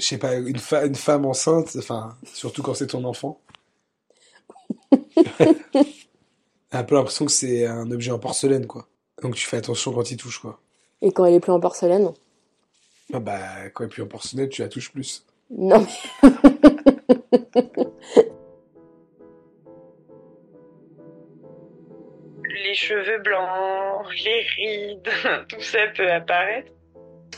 je sais pas, une, fa- une femme enceinte, enfin, surtout quand c'est ton enfant. un peu l'impression que c'est un objet en porcelaine, quoi. Donc tu fais attention quand il touche, quoi. Et quand elle est plus en porcelaine? Ah bah, quand il est plus en porcelaine, tu la touches plus. Non, Les cheveux blancs, les rides, tout ça peut apparaître.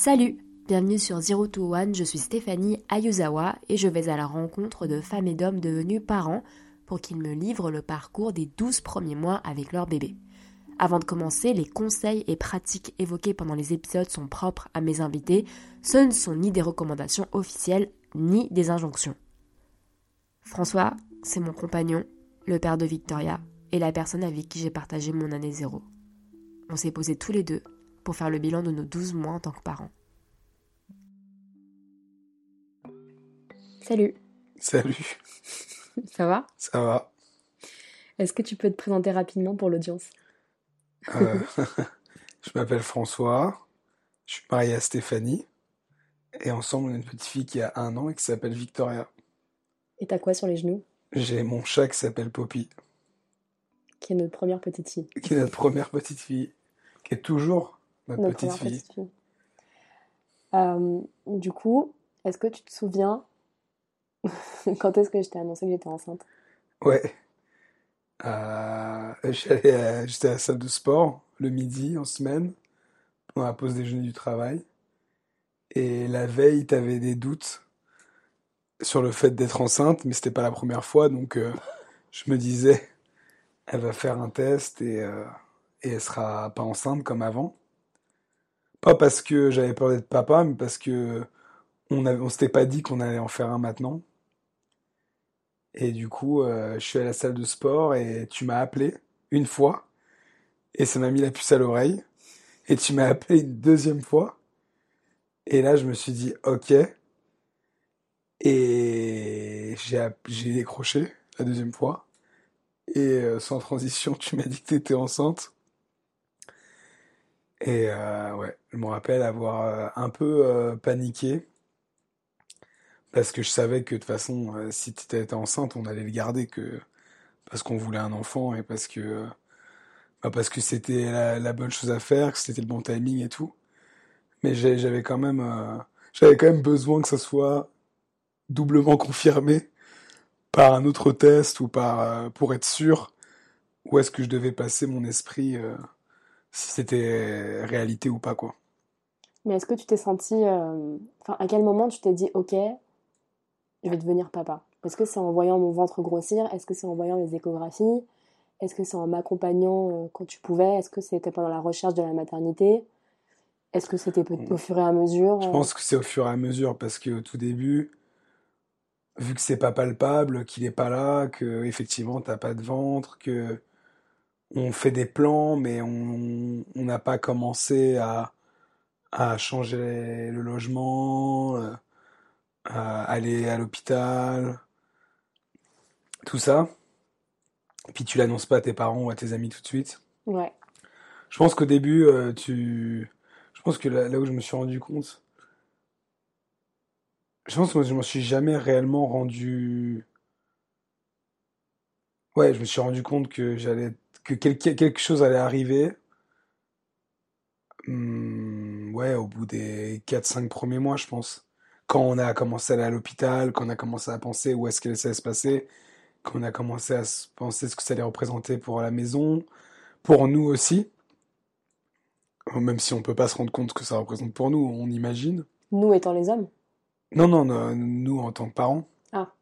Salut Bienvenue sur Zero to One, je suis Stéphanie Ayuzawa et je vais à la rencontre de femmes et d'hommes devenus parents pour qu'ils me livrent le parcours des 12 premiers mois avec leur bébé. Avant de commencer, les conseils et pratiques évoqués pendant les épisodes sont propres à mes invités, ce ne sont ni des recommandations officielles ni des injonctions. François, c'est mon compagnon, le père de Victoria et la personne avec qui j'ai partagé mon année zéro. On s'est posés tous les deux pour faire le bilan de nos 12 mois en tant que parents. Salut, Salut, ça va? Ça va. Est-ce que tu peux te présenter rapidement pour l'audience? Euh, Je m'appelle François, je suis marié à Stéphanie, et ensemble on a une petite fille qui a un an et qui s'appelle Victoria. Et t'as quoi sur les genoux? J'ai mon chat qui s'appelle Poppy, Qui est notre première petite fille. qui est notre première petite fille, qui est toujours notre, Notre petite fille. petite fille. Euh, du coup, est-ce que tu te souviens quand est-ce que je t'ai annoncé que j'étais enceinte? Ouais. Euh, à- j'étais à la salle de sport le midi en semaine, pendant la pause déjeuner du travail. Et la veille, t'avais des doutes sur le fait d'être enceinte, mais c'était pas la première fois, donc euh, je me disais, elle va faire un test et, euh, et elle sera pas enceinte comme avant. Pas parce que j'avais peur d'être papa, mais parce que on s'était pas dit qu'on allait en faire un maintenant. Et du coup, euh, je suis à la salle de sport et tu m'as appelé une fois et ça m'a mis la puce à l'oreille. Et tu m'as appelé une deuxième fois. Et là, je me suis dit, ok. Et j'ai décroché la deuxième fois. Et euh, sans transition, tu m'as dit que tu étais enceinte. Et euh, ouais, je me rappelle avoir euh, un peu euh, paniqué. Parce que je savais que de toute façon, euh, si tu étais enceinte, on allait le garder que parce qu'on voulait un enfant et parce que bah, parce que c'était la, la bonne chose à faire, que c'était le bon timing et tout. Mais j'avais quand même euh, j'avais quand même besoin que ça soit doublement confirmé par un autre test ou par euh, pour être sûr où est-ce que je devais passer mon esprit euh, si c'était réalité ou pas quoi. Mais est-ce que tu t'es senti. euh, Enfin, à quel moment tu t'es dit, ok, je vais devenir papa? Est-ce que c'est en voyant mon ventre grossir? Est-ce que c'est en voyant les échographies? Est-ce que c'est en m'accompagnant euh, quand tu pouvais? Est-ce que c'était pendant la recherche de la maternité? Est-ce que c'était peut- au fur et à mesure Je euh, pense que c'est au fur et à mesure parce que au tout début, vu que c'est pas palpable, qu'il est pas là, que effectivement t'as pas de ventre, que on fait des plans, mais on n'a pas commencé à à changer le logement, euh, à aller à l'hôpital, tout ça. Et puis tu l'annonces pas à tes parents ou à tes amis tout de suite. Ouais. Je pense qu'au début, euh, tu, je pense que là, là où je me suis rendu compte, je pense que je m'en suis jamais réellement rendu. Ouais, je me suis rendu compte que j'allais, que quelque, quelque chose allait arriver. Hmm, ouais, au bout des 4-5 premiers mois, je pense. Quand on a commencé à aller à l'hôpital, quand on a commencé à penser où est-ce que ça allait se passer, quand on a commencé à se penser ce que ça allait représenter pour la maison, pour nous aussi. Même si on peut pas se rendre compte que ça représente pour nous, on imagine. Nous étant les hommes Non, non, non, nous en tant que parents. Ah.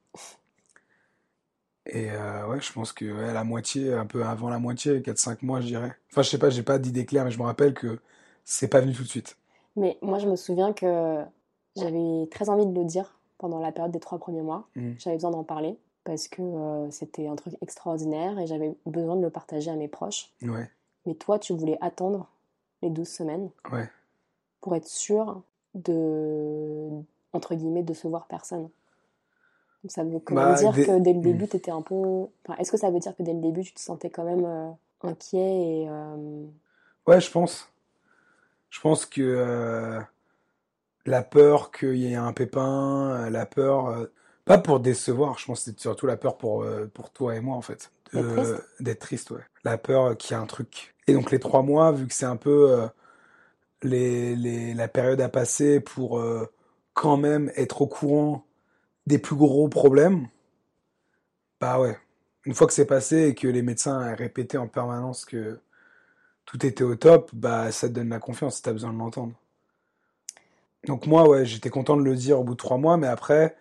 Et euh, ouais, je pense que ouais, la moitié, un peu avant la moitié, 4-5 mois, je dirais. Enfin, je sais pas, j'ai pas d'idée claire, mais je me rappelle que c'est pas venu tout de suite. Mais moi, je me souviens que j'avais très envie de le dire pendant la période des trois premiers mois. Mm. J'avais besoin d'en parler parce que euh, c'était un truc extraordinaire et j'avais besoin de le partager à mes proches. Ouais, Mais toi, tu voulais attendre les 12 semaines ouais. pour être sûr de, entre guillemets, de se voir personne. Ça veut quand même Bah, dire dès- que dès le Mm. début, tu étais un peu... Enfin, est-ce que ça veut dire que dès le début, tu te sentais quand même euh, inquiet et... euh, Ouais, je pense. Je pense que euh, la peur qu'il y ait un pépin, la peur, pas pour décevoir, je pense que c'était surtout la peur pour, pour toi et moi, en fait. D'être triste ouais. La peur qu'il y a un truc. Et donc les trois mois, vu que c'est un peu les, les, la période à passer pour quand même être au courant des plus gros problèmes, bah ouais. Une fois que c'est passé et que les médecins répétaient en permanence que tout était au top, bah ça te donne la confiance t'as besoin de l'entendre. Donc moi, ouais, j'étais content de le dire au bout de trois mois, mais après,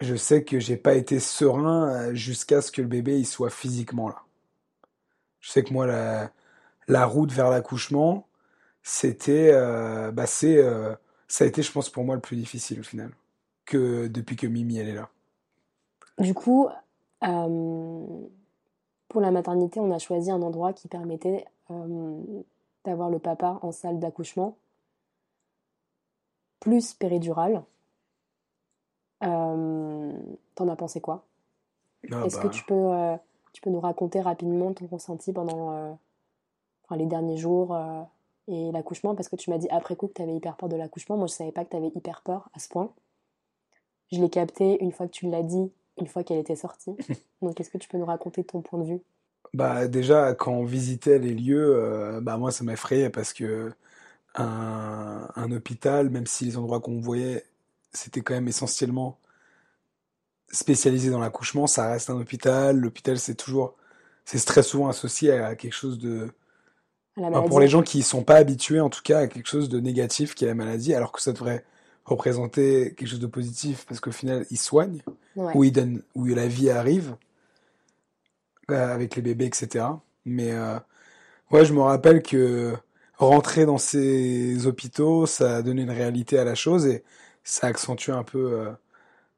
je sais que j'ai pas été serein euh, jusqu'à ce que le bébé il soit physiquement là. Je sais que moi, la, la route vers l'accouchement, c'était, euh, bah c'est, euh, ça a été, je pense, pour moi le plus difficile au final, que depuis que Mimi elle est là. Du coup, euh, pour la maternité, on a choisi un endroit qui permettait euh, d'avoir le papa en salle d'accouchement, plus péridurale. Euh, T'en as pensé quoi? Ah, Est-ce bah, que tu peux, tu peux nous raconter rapidement ton ressenti pendant enfin, les derniers jours et l'accouchement? Parce que tu m'as dit après coup que tu avais hyper peur de l'accouchement. Moi, je savais pas que tu avais hyper peur à ce point. Je l'ai capté une fois que tu l'as dit, une fois qu'elle était sortie. Donc, est-ce que tu peux nous raconter ton point de vue? Bah déjà quand on visitait les lieux, euh, bah moi ça m'effrayait parce que un, un hôpital, même si les endroits qu'on voyait, c'était quand même essentiellement spécialisé dans l'accouchement, ça reste un hôpital. L'hôpital c'est toujours, c'est très souvent associé à quelque chose de, enfin, pour les gens qui y sont pas habitués en tout cas, à quelque chose de négatif qui est la maladie, alors que ça devrait représenter quelque chose de positif parce qu'au final ils soignent Ouais. où ils donnent, où la vie arrive euh, avec les bébés, etc. Mais euh, ouais, je me rappelle que rentrer dans ces hôpitaux, ça a donné une réalité à la chose et ça accentue un peu euh,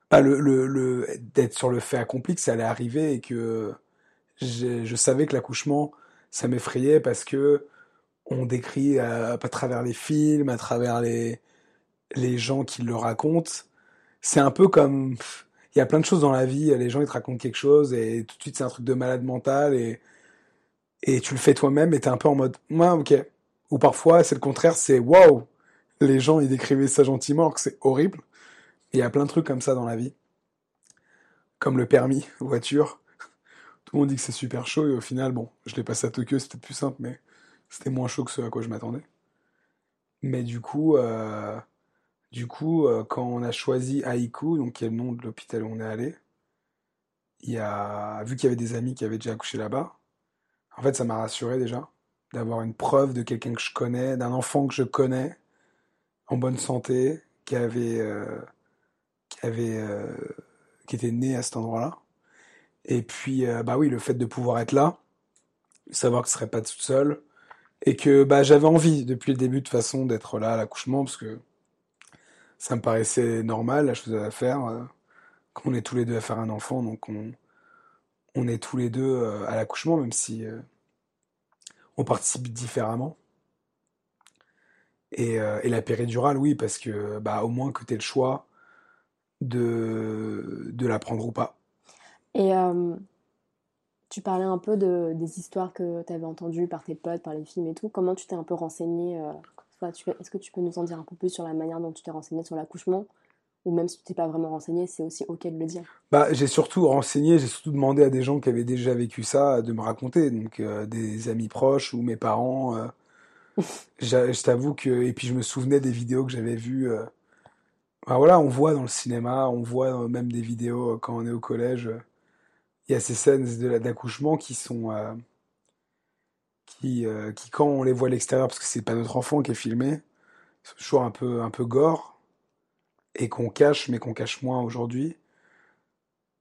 pas le, le, le d'être sur le fait accompli que ça allait arriver et que je savais que l'accouchement, ça m'effrayait parce que on décrit à travers les films, à travers les les gens qui le racontent. C'est un peu comme il y a plein de choses dans la vie, les gens ils te racontent quelque chose et tout de suite c'est un truc de malade mental et et tu le fais toi-même et t'es un peu en mode ouais ok. Ou parfois c'est le contraire, c'est waouh, les gens ils décrivaient ça gentiment alors que c'est horrible. Il y a plein de trucs comme ça dans la vie, comme le permis voiture. Tout le monde dit que c'est super chaud et au final bon, je l'ai passé à Tokyo, c'était plus simple mais c'était moins chaud que ce à quoi je m'attendais. Mais du coup, euh, du coup, euh, quand on a choisi Haiku, donc qui est le nom de l'hôpital où on est allé, il a, vu qu'il y avait des amis qui avaient déjà accouché là-bas, en fait, ça m'a rassuré déjà d'avoir une preuve de quelqu'un que je connais, d'un enfant que je connais, en bonne santé, qui avait, euh, qui avait, euh, qui était né à cet endroit-là. Et puis, bah oui, le fait de pouvoir être là, savoir que je serais pas toute seule, et que bah j'avais envie depuis le début de façon d'être là à l'accouchement parce que ça me paraissait normal, la chose à faire. euh, qu'on est tous les deux à faire un enfant, donc on, on est tous les deux euh, à l'accouchement, même si euh, on participe différemment. Et, euh, et la péridurale, oui, parce que bah au moins que tu aies le choix de, la prendre ou pas. Et tu parlais un peu de, des histoires que tu avais entendues par tes potes, par les films et tout. Comment tu t'es un peu renseigné Est-ce que tu peux nous en dire un peu plus sur la manière dont tu t'es renseigné sur l'accouchement? Ou même si tu t'es pas vraiment renseigné, c'est aussi ok de le dire. Bah, j'ai surtout renseigné, j'ai surtout demandé à des gens qui avaient déjà vécu ça de me raconter, donc euh, des amis proches ou mes parents. euh, je t'avoue que et puis je me souvenais des vidéos que j'avais vues. euh, bah voilà, on voit dans le cinéma, on voit même des vidéos quand on est au collège. Il y a ces scènes d'accouchement qui sont qui euh, qui quand on les voit à l'extérieur, parce que c'est pas notre enfant qui est filmé, c'est toujours un peu un peu gore et qu'on cache, mais qu'on cache moins aujourd'hui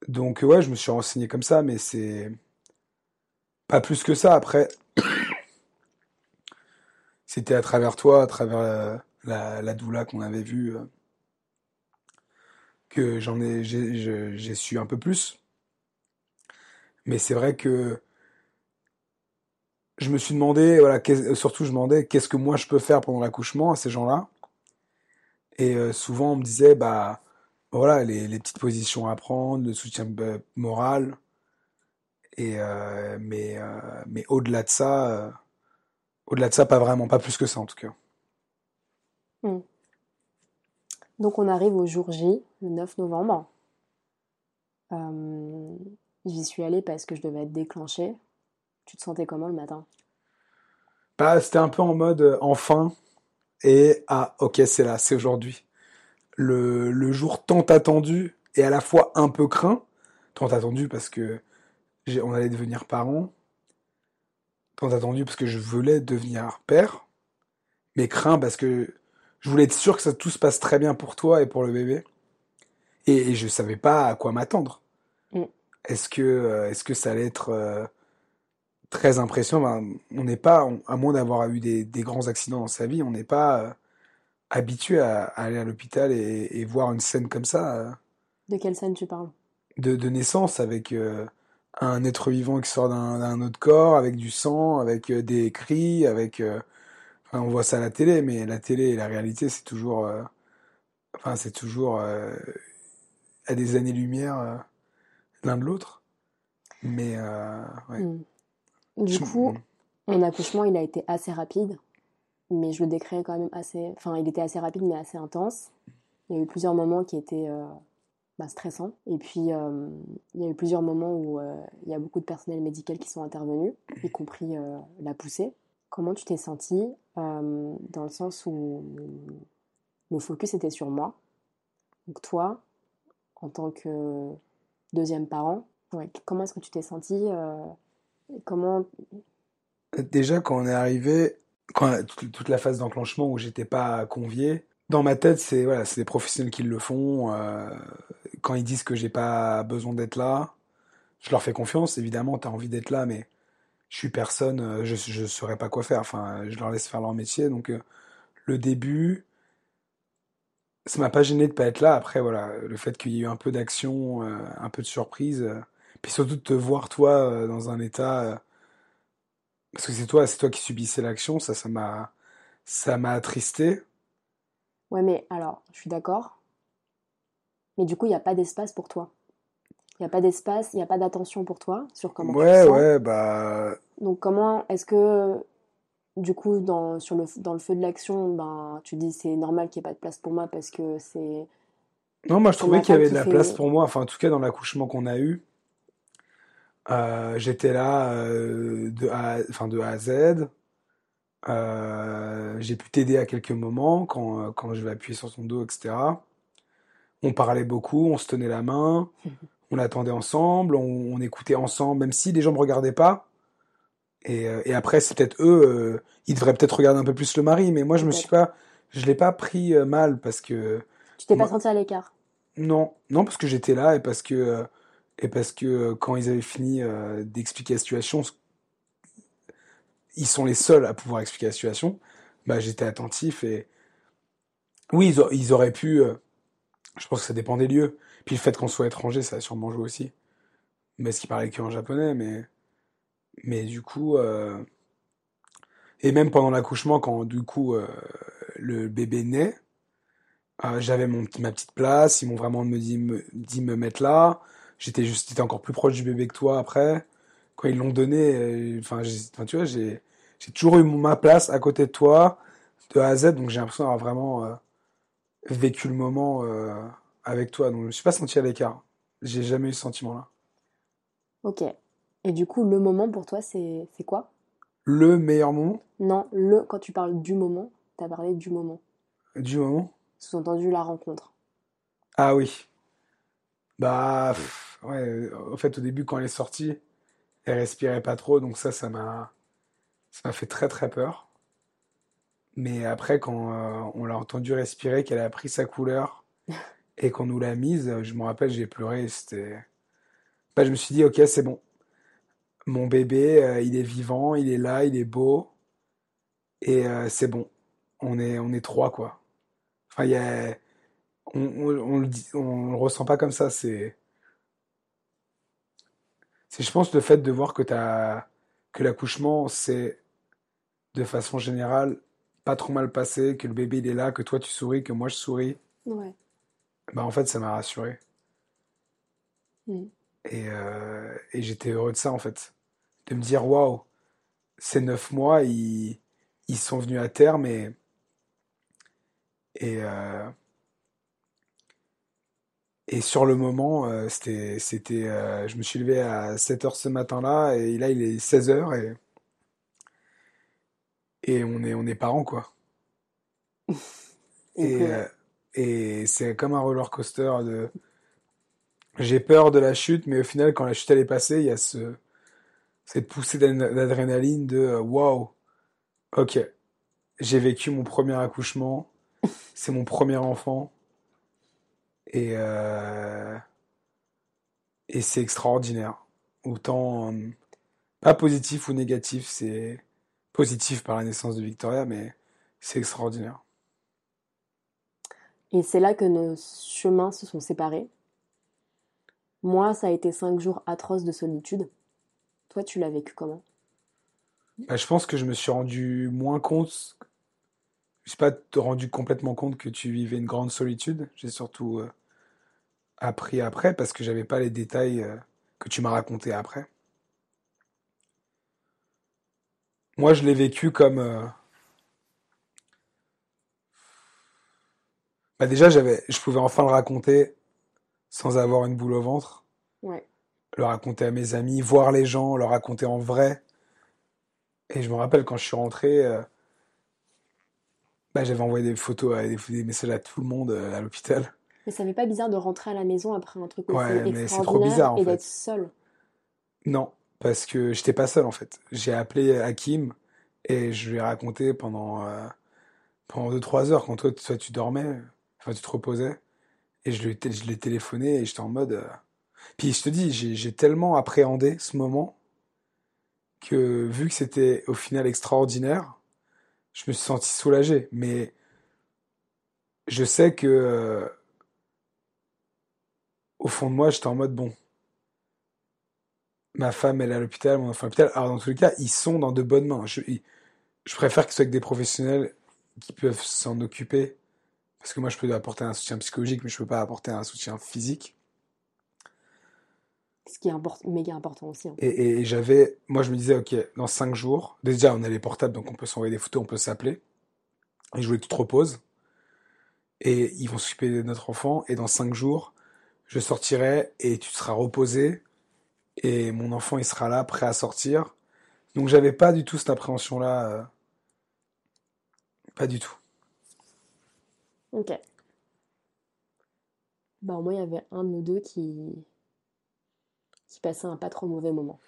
Donc ouais, je me suis renseigné comme ça, mais c'est pas plus que ça. Après, c'était à travers toi, à travers la, la, la doula qu'on avait vue, euh, que j'en ai, j'ai su un peu plus. Mais c'est vrai que je me suis demandé, voilà, qu'est- surtout je me demandais qu'est-ce que moi je peux faire pendant l'accouchement à ces gens-là. Et euh, souvent on me disait, bah voilà, les, petites positions à prendre, le soutien euh, moral. Et euh, mais euh, mais au-delà de ça, euh, au-delà de ça, pas vraiment, pas plus que ça en tout cas. Donc on arrive au jour J, le 9 novembre. Euh, J'y suis allée parce que je devais être déclenchée. Tu te sentais comment le matin? Bah, c'était un peu en mode euh, enfin et ah ok c'est là, c'est aujourd'hui. Le, le jour tant attendu et à la fois un peu craint. Tant attendu parce que on allait devenir parents. Tant attendu parce que je voulais devenir père. Mais craint parce que je voulais être sûr que ça tout se passe très bien pour toi et pour le bébé. Et, et je savais pas à quoi m'attendre. Mm. Est-ce que, euh, est-ce que ça allait être euh, très impressionnant? Ben, on n'est pas, on- à moins d'avoir eu des, des grands accidents dans sa vie, on n'est pas euh, habitué à, à aller à l'hôpital et, et voir une scène comme ça euh, De quelle scène tu parles? de, de naissance avec euh, un être vivant qui sort d'un autre corps, avec du sang, avec des cris, avec. enfin, on voit ça à la télé, mais la télé et la réalité, c'est toujours, enfin, c'est toujours à des années-lumière l'un de l'autre. Mais ouais. Hmm. Du coup, mon accouchement, il a été assez rapide, mais je le décris quand même assez... Enfin, il était assez rapide, mais assez intense. Il y a eu plusieurs moments qui étaient euh, bah, stressants. Et puis, euh, il y a eu plusieurs moments où euh, il y a beaucoup de personnel médical qui sont intervenus, y compris la poussée. Comment tu t'es sentie dans le sens où le focus était sur moi? Donc toi, en tant que deuxième parent, ouais, comment est-ce que tu t'es sentie Comment Déjà, quand on est arrivé, quand toute, la phase d'enclenchement où j'étais pas convié, dans ma tête, c'est voilà, c'est des professionnels qui le font. euh, quand ils disent que j'ai pas besoin d'être là, je leur fais confiance. Évidemment, tu as envie d'être là, mais je suis personne, euh, je je saurais pas quoi faire. Enfin, je leur laisse faire leur métier. Donc, euh, le début, ça m'a pas gêné de pas être là. Après, voilà, le fait qu'il y ait eu un peu d'action, un peu de surprise, puis surtout de te voir toi euh, dans un état. euh, parce que c'est toi, c'est toi qui subissais l'action, ça, ça m'a, ça m'a attristé. Ouais, mais alors, je suis d'accord. Mais du coup, il n'y a pas d'espace pour toi. Il n'y a pas d'espace, il n'y a pas d'attention pour toi sur comment tu te Ouais, sens. ouais, bah, Donc, comment est-ce que, du coup, dans, sur le, dans le feu de l'action, ben, tu dis c'est normal qu'il n'y ait pas de place pour moi parce que c'est non, moi je trouvais qu'il y avait de la place pour moi. Enfin, en tout cas, dans l'accouchement qu'on a eu, euh, j'étais là euh, de A, enfin, de A à Z. Euh, j'ai pu t'aider à quelques moments quand, quand je vais appuyer sur ton dos, etc. On parlait beaucoup, on se tenait la main, on attendait ensemble, on, on écoutait ensemble, même si les gens me regardaient pas. Et, et après, c'est peut-être eux, ils devraient peut-être regarder un peu plus le mari, mais moi, je me suis pas, je l'ai pas pris mal parce que Tu t'es pas senti à l'écart? non, non, parce que j'étais là et parce que, et parce que euh, quand ils avaient fini euh, d'expliquer la situation, ils sont les seuls à pouvoir expliquer la situation. Bah, j'étais attentif et oui, ils, auraient pu. euh, je pense que ça dépend des lieux. Puis le fait qu'on soit étranger, ça a sûrement joué aussi. Mais ce qu'ils parlaient que en japonais, mais mais du coup, et même pendant l'accouchement, quand du coup le bébé naît. J'avais mon, ma petite place, ils m'ont vraiment me dit, me, dit me mettre là. J'étais juste, j'étais encore plus proche du bébé que toi après. Quand ils l'ont donné, euh, enfin, tu vois, j'ai, j'ai toujours eu ma place à côté de toi, de A à Z, donc j'ai l'impression d'avoir vraiment euh, vécu le moment euh, avec toi. Donc je me suis pas senti à l'écart. J'ai jamais eu ce sentiment-là. Ok. Et du coup, le moment pour toi, c'est c'est quoi? Le meilleur moment? Non, le, quand tu parles du moment, tu as parlé du moment. du moment? Sous-entendu la rencontre. Ah oui. Bah, pff, ouais, au fait, au début, quand elle est sortie, elle respirait pas trop, donc ça, ça m'a, ça m'a fait très très peur. Mais après, quand euh, on l'a entendu respirer, qu'elle a pris sa couleur et qu'on nous l'a mise, je me rappelle, j'ai pleuré. C'était, bah, je me suis dit, ok, c'est bon. Mon bébé, euh, il est vivant, il est là, il est beau. Et euh, c'est bon. On est, on est trois, quoi. Enfin, y a, on, on, on le dit, on le ressent pas comme ça. C'est, c'est, je pense, le fait de voir que t'as, que l'accouchement, c'est de façon générale pas trop mal passé, que le bébé il est là, que toi tu souris, que moi je souris. Ouais. Bah en fait, ça m'a rassuré. Mm. Et, euh, et j'étais heureux de ça, en fait. De me dire, waouh, ces neuf mois, ils, ils sont venus à terme et, et, euh, et sur le moment, euh, c'était, c'était, euh, je me suis levé à 7 heures ce matin-là et là, il est 16 heures et, et on est, on est parents, quoi. Et euh, et c'est comme un roller coaster de, j'ai peur de la chute, mais au final, quand la chute elle est passée, il y a ce, cette poussée d'ad- d'adrénaline de waouh, ok, j'ai vécu mon premier accouchement, c'est mon premier enfant, et, euh, et c'est extraordinaire. Autant, euh, pas positif ou négatif, c'est positif par la naissance de Victoria, mais c'est extraordinaire. Et c'est là que nos chemins se sont séparés. Moi, ça a été cinq jours atroces de solitude. Toi, tu l'as vécu comment? Bah, je pense que je me suis rendu moins compte, je sais pas te rendu complètement compte que tu vivais une grande solitude. J'ai surtout euh, appris après parce que j'avais pas les détails euh, que tu m'as raconté après. Moi, je l'ai vécu comme euh, bah déjà j'avais je pouvais enfin le raconter sans avoir une boule au ventre, Ouais. le raconter à mes amis, voir les gens, le raconter en vrai. Et je me rappelle quand je suis rentré, euh, bah, j'avais envoyé des photos, à- des, messages à tout le monde à l'hôpital. Mais ça fait pas bizarre de rentrer à la maison après un truc aussi Ouais, mais c'est trop bizarre, en et d'être seul. Non, parce que j'étais pas seul en fait. J'ai appelé Hakim et je lui ai raconté pendant euh, pendant deux trois heures quand toi, toi tu dormais, enfin tu te reposais et je lui je l'ai téléphoné et j'étais en mode. euh, Puis je te dis, j'ai j'ai tellement appréhendé ce moment que vu que c'était au final extraordinaire, je me suis senti soulagé. Mais je sais que euh, au fond de moi, j'étais en mode bon. Ma femme, elle est à l'hôpital, mon enfant est à l'hôpital. Alors, dans tous les cas, ils sont dans de bonnes mains. Je, préfère que ce soit avec des professionnels qui peuvent s'en occuper. Parce que moi, je peux apporter un soutien psychologique, mais je peux pas apporter un soutien physique. Ce qui est import- méga important aussi. hein. Et, et- et j'avais, moi, je me disais, OK, dans cinq jours, déjà, on a les portables, donc on peut s'envoyer des photos, on peut s'appeler. Et je voulais que tu te reposes. Et ils vont s'occuper de notre enfant. Et dans cinq jours, je sortirai et tu seras reposé. Et mon enfant, il sera là, prêt à sortir. Donc, j'avais pas du tout cette appréhension-là. euh, Pas du tout. Ok. Bah, moi, il y avait un de nous deux qui, qui passait un pas trop mauvais moment.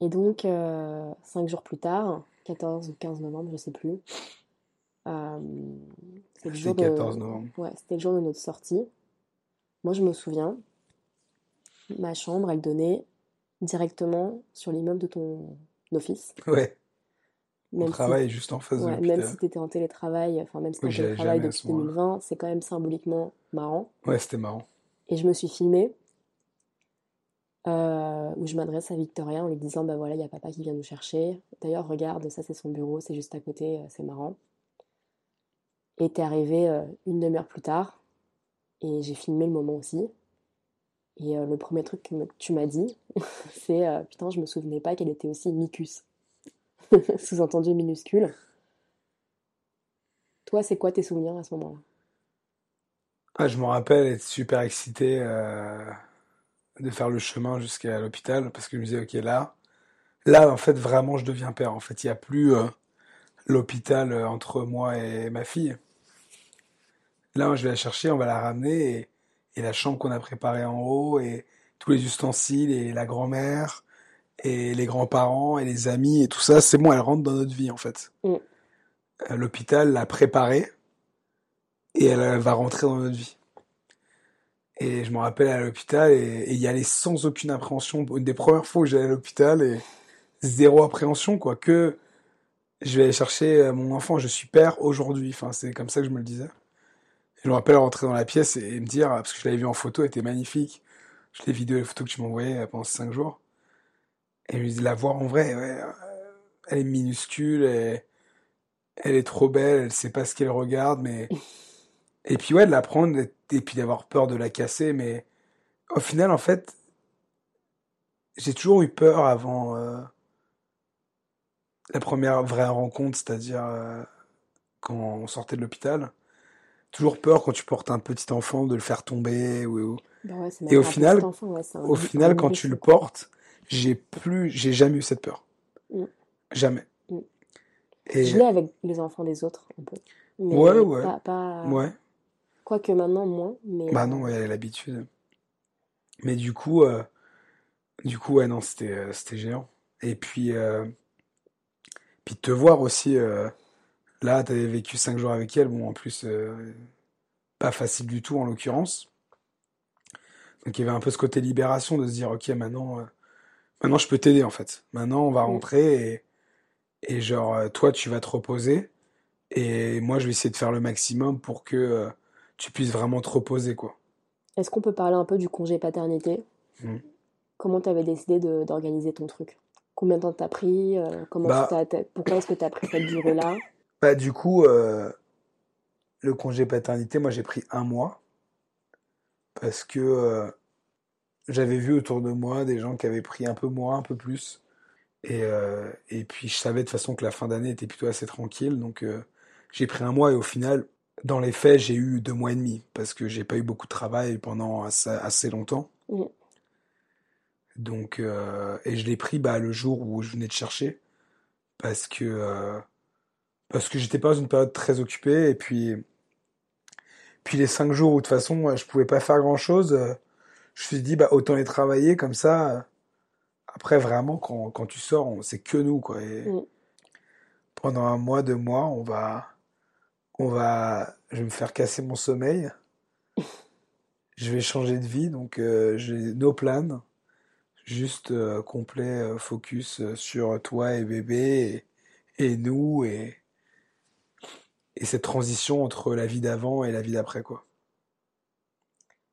Et donc, euh, cinq jours plus tard, 14 ou 15 novembre, je sais plus, euh, c'est le C'était jour de, 14 novembre. ouais, c'était le jour de notre sortie. Moi, je me souviens, ma chambre, elle donnait directement sur l'immeuble de ton office. Ouais. Mon Même si travail est juste en face de Ouais, même l'hôpital. si tu étais en télétravail, enfin même si tu Oui, en télétravail depuis ce moment-là. 2020, c'est quand même symboliquement marrant. Ouais, c'était marrant. Et je me suis filmée euh, où je m'adresse à Victoria en lui disant bah voilà, il y a papa qui vient nous chercher. D'ailleurs, regarde, ça c'est son bureau, c'est juste à côté, euh, c'est marrant. Et t'es arrivé euh, une demi-heure plus tard et j'ai filmé le moment aussi. Et euh, le premier truc que tu m'as dit, c'est euh, putain, je me souvenais pas qu'elle était aussi micus. Sous-entendu minuscule. Toi, c'est quoi tes souvenirs à ce moment-là? Ah, je me rappelle être super excité euh, de faire le chemin jusqu'à l'hôpital parce que je me disais, ok, là, là, en fait, vraiment, je deviens père. En fait, il n'y a plus l'hôpital entre moi et ma fille. Là, je vais la chercher, on va la ramener et, et la chambre qu'on a préparée en haut et tous les ustensiles et la grand-mère et les grands-parents et les amis et tout ça, c'est bon, elle rentre dans notre vie, en fait. Mm. Euh, L'hôpital l'a préparée et elle va rentrer dans notre vie. Et je me rappelle à l'hôpital et y aller sans aucune appréhension. Une des premières fois où j'allais à l'hôpital et zéro appréhension, quoi. Que je vais aller chercher euh, mon enfant, je suis père aujourd'hui. Enfin, c'est comme ça que je me le disais. Et je me rappelle rentrer dans la pièce et, et me dire, parce que je l'avais vu en photo, elle était magnifique. Je l'ai vidéo, les photos que tu m'envoyais euh, pendant cinq jours. Et je me dis, la voir en vrai, ouais, euh, elle est minuscule, elle, elle est trop belle, elle sait pas ce qu'elle regarde, mais. Et puis, ouais, de la prendre et et puis d'avoir peur de la casser, mais au final, en fait, j'ai toujours eu peur avant euh, la première vraie rencontre, c'est-à-dire euh, quand on sortait de l'hôpital. Toujours peur quand tu portes un petit enfant de le faire tomber. Ou, Bah ouais, Et au final- enfant, ouais, Au final, quand tu le portes, j'ai plus, j'ai jamais eu cette peur. Mm. Jamais. Mm. Et Je l'ai avec les enfants des autres, un peu. Mais Ouais, ouais. Pas, pas... ouais. Quoique maintenant, moins. Mais, Bah euh, non, elle a l'habitude. Mais du coup, euh, du coup, ouais, non, c'était, euh, c'était géant. Et puis, euh, puis de te voir aussi, là, t'avais vécu cinq jours avec elle, bon, en plus, euh, pas facile du tout en l'occurrence. Donc il y avait un peu ce côté libération de se dire, ok, maintenant, euh, maintenant je peux t'aider en fait. Maintenant, on va Mm. rentrer et, et genre, euh, toi, tu vas te reposer et moi, je vais essayer de faire le maximum pour que euh, tu puisses vraiment te reposer, quoi. Est-ce qu'on peut parler un peu du congé paternité? Mm. Comment tu avais décidé d'organiser ton truc? Combien de temps t'as pris? euh, comment Bah- tu t'as- t'as- pourquoi est-ce que tu as pris cette durée-là? Bah, du coup, euh, le congé paternité, moi j'ai pris un mois parce que euh, j'avais vu autour de moi des gens qui avaient pris un peu moins, un peu plus. Et, euh, et puis je savais de toute façon que la fin d'année était plutôt assez tranquille. Donc j'ai pris un mois et au final, dans les faits, j'ai eu deux mois et demi parce que j'ai pas eu beaucoup de travail pendant assez, assez longtemps. Mm. Donc, et je l'ai pris bah, le jour où je venais de chercher parce que parce que j'étais pas dans une période très occupée et puis puis les cinq jours où de toute façon euh, je pouvais pas faire grand chose, je me suis dit bah autant les travailler comme ça. euh, Après vraiment quand quand tu sors, c'est que nous quoi. Et Mm. pendant un mois, deux mois, on va on va je vais me faire casser mon sommeil. Je vais changer de vie donc euh, j'ai no plan. Juste euh, complet euh, focus euh, sur toi et bébé et, et nous et, et cette transition entre la vie d'avant et la vie d'après quoi.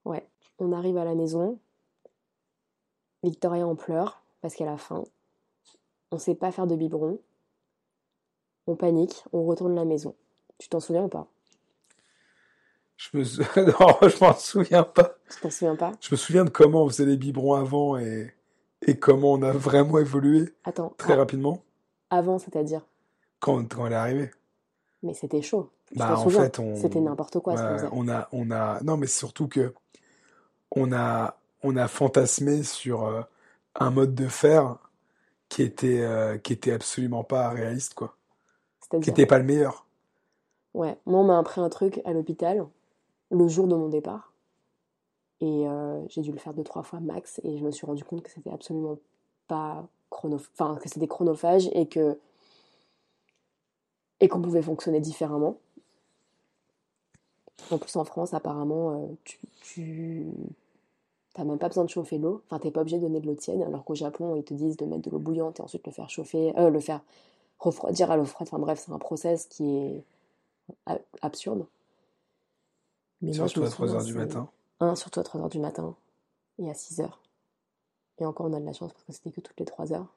Ouais. On arrive à la maison. Victoria en pleure parce qu'elle a faim. On sait pas faire de biberon. On panique, on retourne à la maison. Tu t'en souviens ou pas? Je me sou- non, je m'en souviens pas. Tu t'en souviens pas? Je me souviens de comment on faisait les biberons avant et, et comment on a vraiment évolué Attends, très ah, rapidement avant, c'est-à-dire? quand, quand elle est arrivée. Mais c'était chaud. Bah t'en en souviens? fait on C'était n'importe quoi ce on a on a non mais surtout que on a on a fantasmé sur euh, un mode de faire qui était euh, qui était absolument pas réaliste quoi. Qui C'est-à-dire, était pas le meilleur. ouais, moi on m'a appris un truc à l'hôpital le jour de mon départ. Et euh, j'ai dû le faire deux, trois fois max. Et je me suis rendu compte que c'était absolument pas chrono... enfin, que c'était chronophage et que et qu'on pouvait fonctionner différemment. En plus, en France, apparemment, euh, tu, tu... t'as même pas besoin de chauffer l'eau. Enfin, t'es pas obligé de donner de l'eau tiède, alors qu'au Japon, ils te disent de mettre de l'eau bouillante et ensuite le faire chauffer, euh, le faire refroidir à l'eau froide. Enfin bref, c'est un process qui est absurde. Mais Surtout à 3 souviens, heures du c'est- matin. un, surtout à 3 heures du matin et à 6 heures. Et encore, on a de la chance parce que c'était que toutes les 3 heures.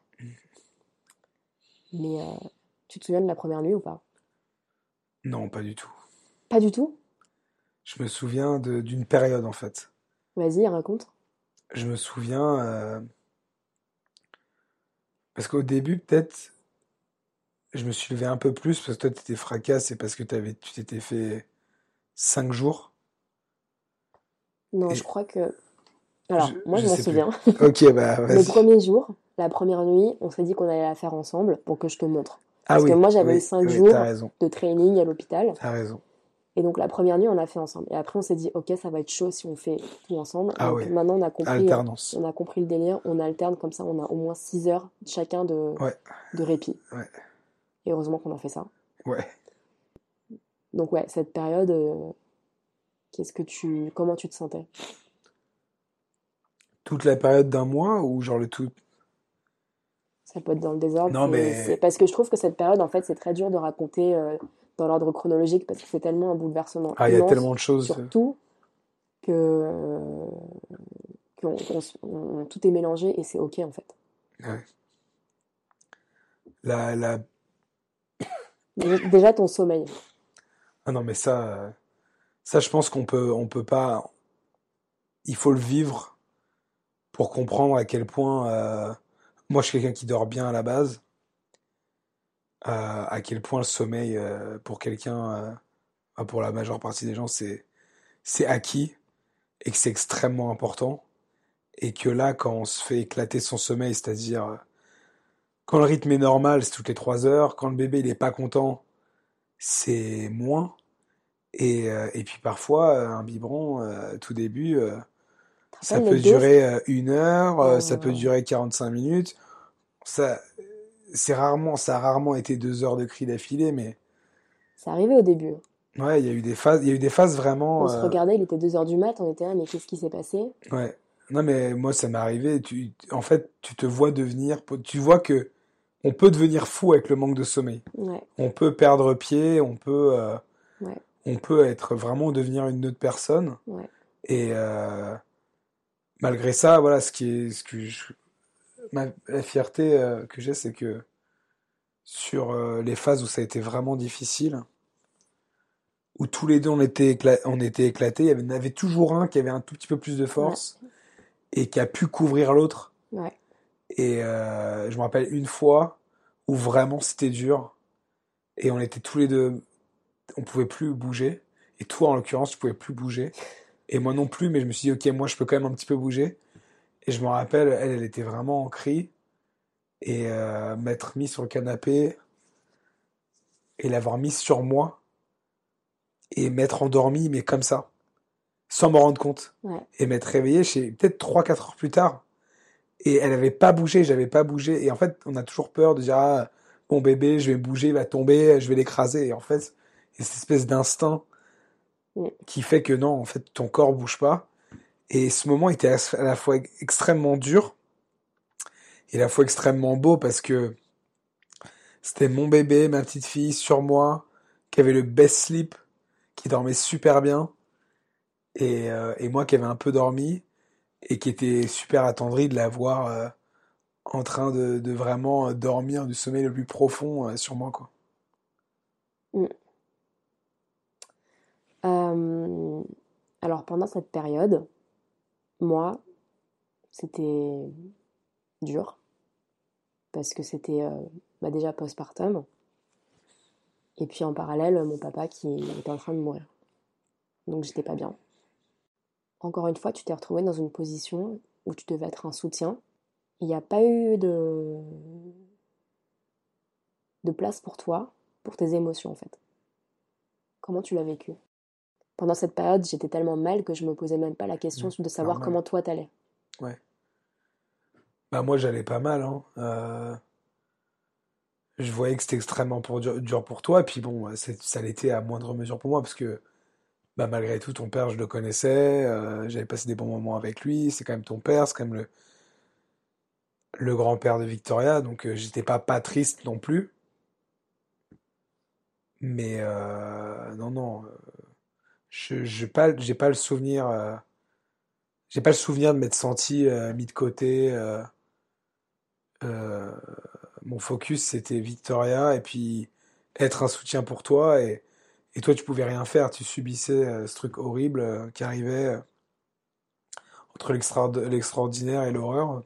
Mais euh, tu te souviens de la première nuit ou pas? Non, pas du tout. Pas du tout? Je me souviens d'une période en fait. Vas-y, raconte. Je me souviens euh, parce qu'au début peut-être je me suis levé un peu plus parce que toi t'étais fracasse et parce que t'avais tu t'étais fait 5 jours. Non, Et- je crois que. Alors, Je- moi, je m'en souviens. Ok bah Le premier jour, la première nuit, on s'est dit qu'on allait la faire ensemble pour que je te montre. Ah parce oui, que moi, j'avais oui, eu cinq oui, jours. T'as raison, De training à l'hôpital. t'as raison. Et donc, la première nuit, on l'a fait ensemble. Et après, on s'est dit, OK, ça va être chaud si on fait tout ensemble. Ah donc, oui. maintenant, on a compris. Alternance. On a compris le délire, on alterne comme ça, on a au moins 6 heures chacun de, Ouais. de répit. Ouais. Et heureusement qu'on a fait ça. Ouais. Donc ouais, cette période, euh, qu'est-ce que tu, comment tu te sentais? Toute la période d'un mois ou genre le tout? Ça peut être dans le désordre. Non, mais- parce que je trouve que cette période, en fait, c'est très dur de raconter euh, dans l'ordre chronologique parce que c'est tellement un bouleversement Ah, il y a tellement de choses. surtout que, euh, on- tout est mélangé et c'est ok en fait. La, la... Déjà, déjà, ton sommeil. Ah non, mais ça, ça, je pense qu'on peut, on peut pas. Il faut le vivre pour comprendre à quel point. euh, Moi, je suis quelqu'un qui dort bien à la base. euh, à quel point le sommeil, euh, pour quelqu'un, euh, pour la majeure partie des gens, c'est, c'est acquis et que c'est extrêmement important. Et que là, quand on se fait éclater son sommeil, c'est-à-dire quand le rythme est normal, c'est toutes les trois heures. Quand le bébé il est pas content, c'est moins. Et, et puis parfois, un biberon, tout début, ça rappelles peut les doses durer euh, une heure, euh, ça Oh. peut durer 45 minutes. Ça, c'est rarement, ça a rarement été deux heures de cris d'affilée, mais C'est arrivé au début. ouais, il y a eu des phases, il y a eu des phases vraiment. On se euh, regardait, il était 2h du mat, on était là, mais qu'est-ce qui s'est passé? Ouais. Non, mais moi, ça m'est arrivé. Tu, en fait, tu te vois devenir, tu vois que on peut devenir fou avec le manque de sommeil. Ouais, On peut perdre pied, on peut, euh, Ouais. on peut être vraiment devenir une autre personne. ouais. Et euh, malgré ça, voilà, ce qui est, ce que je- ma, la fierté euh, que j'ai, c'est que sur euh, les phases où ça a été vraiment difficile, où tous les deux on était, écla- on était éclatés, il y avait, en toujours un qui avait un tout petit peu plus de force et qui a pu couvrir l'autre. Ouais. Et euh, je me rappelle une fois où vraiment c'était dur et on était tous les deux, on pouvait plus bouger. Et toi, en l'occurrence, tu pouvais plus bouger. Et moi non plus, mais je me suis dit, ok, moi je peux quand même un petit peu bouger. Et je me rappelle, elle, elle était vraiment en cri. Et euh, m'être mis sur le canapé et l'avoir mise sur moi et m'être endormi, mais comme ça, sans m'en rendre compte. Ouais. Et m'être réveillé chez peut-être 3-4 heures plus tard. Et elle avait pas bougé, j'avais pas bougé. Et en fait, on a toujours peur de dire, ah, mon bébé, je vais bouger, il va tomber, je vais l'écraser. Et en fait, il y a cette espèce d'instinct Mm. qui fait que non, en fait, ton corps bouge pas. Et ce moment était à la fois extrêmement dur et à la fois extrêmement beau parce que c'était mon bébé, ma petite fille sur moi, qui avait le best sleep, qui dormait super bien, et, euh, et moi qui avais un peu dormi et qui était super attendri de la voir euh, en train de, de vraiment euh, dormir du sommeil le plus profond euh, sur moi, quoi. Euh, alors pendant cette période, moi, c'était dur parce que c'était euh, bah, déjà postpartum et puis en parallèle mon papa qui était en train de mourir. Donc j'étais pas bien. Encore une fois, tu t'es retrouvé dans une position où tu devais être un soutien. Il n'y a pas eu de de place pour toi, pour tes émotions en fait. Comment tu l'as vécu? Pendant cette période, j'étais tellement mal que je me posais même pas la question Mmh, de savoir normal. comment toi t'allais. Bah moi j'allais pas mal, hein. Euh, je voyais que c'était extrêmement pour dur, pour toi, puis bon, c'est- ça l'était à moindre mesure pour moi, parce que bah, malgré tout, ton père, je le connaissais, euh, j'avais passé des bons moments avec lui, c'est quand même ton père, c'est quand même le, le grand-père de Victoria, donc euh, j'étais pas pas triste non plus. Mais euh, non, non, euh, je j'ai pas, pas le souvenir, euh, j'ai pas le souvenir de m'être senti euh, mis de côté. euh, mon focus c'était Victoria et puis être un soutien pour toi et, et toi tu pouvais rien faire, tu subissais ce truc horrible qui arrivait entre l'extra- l'extraordinaire et l'horreur.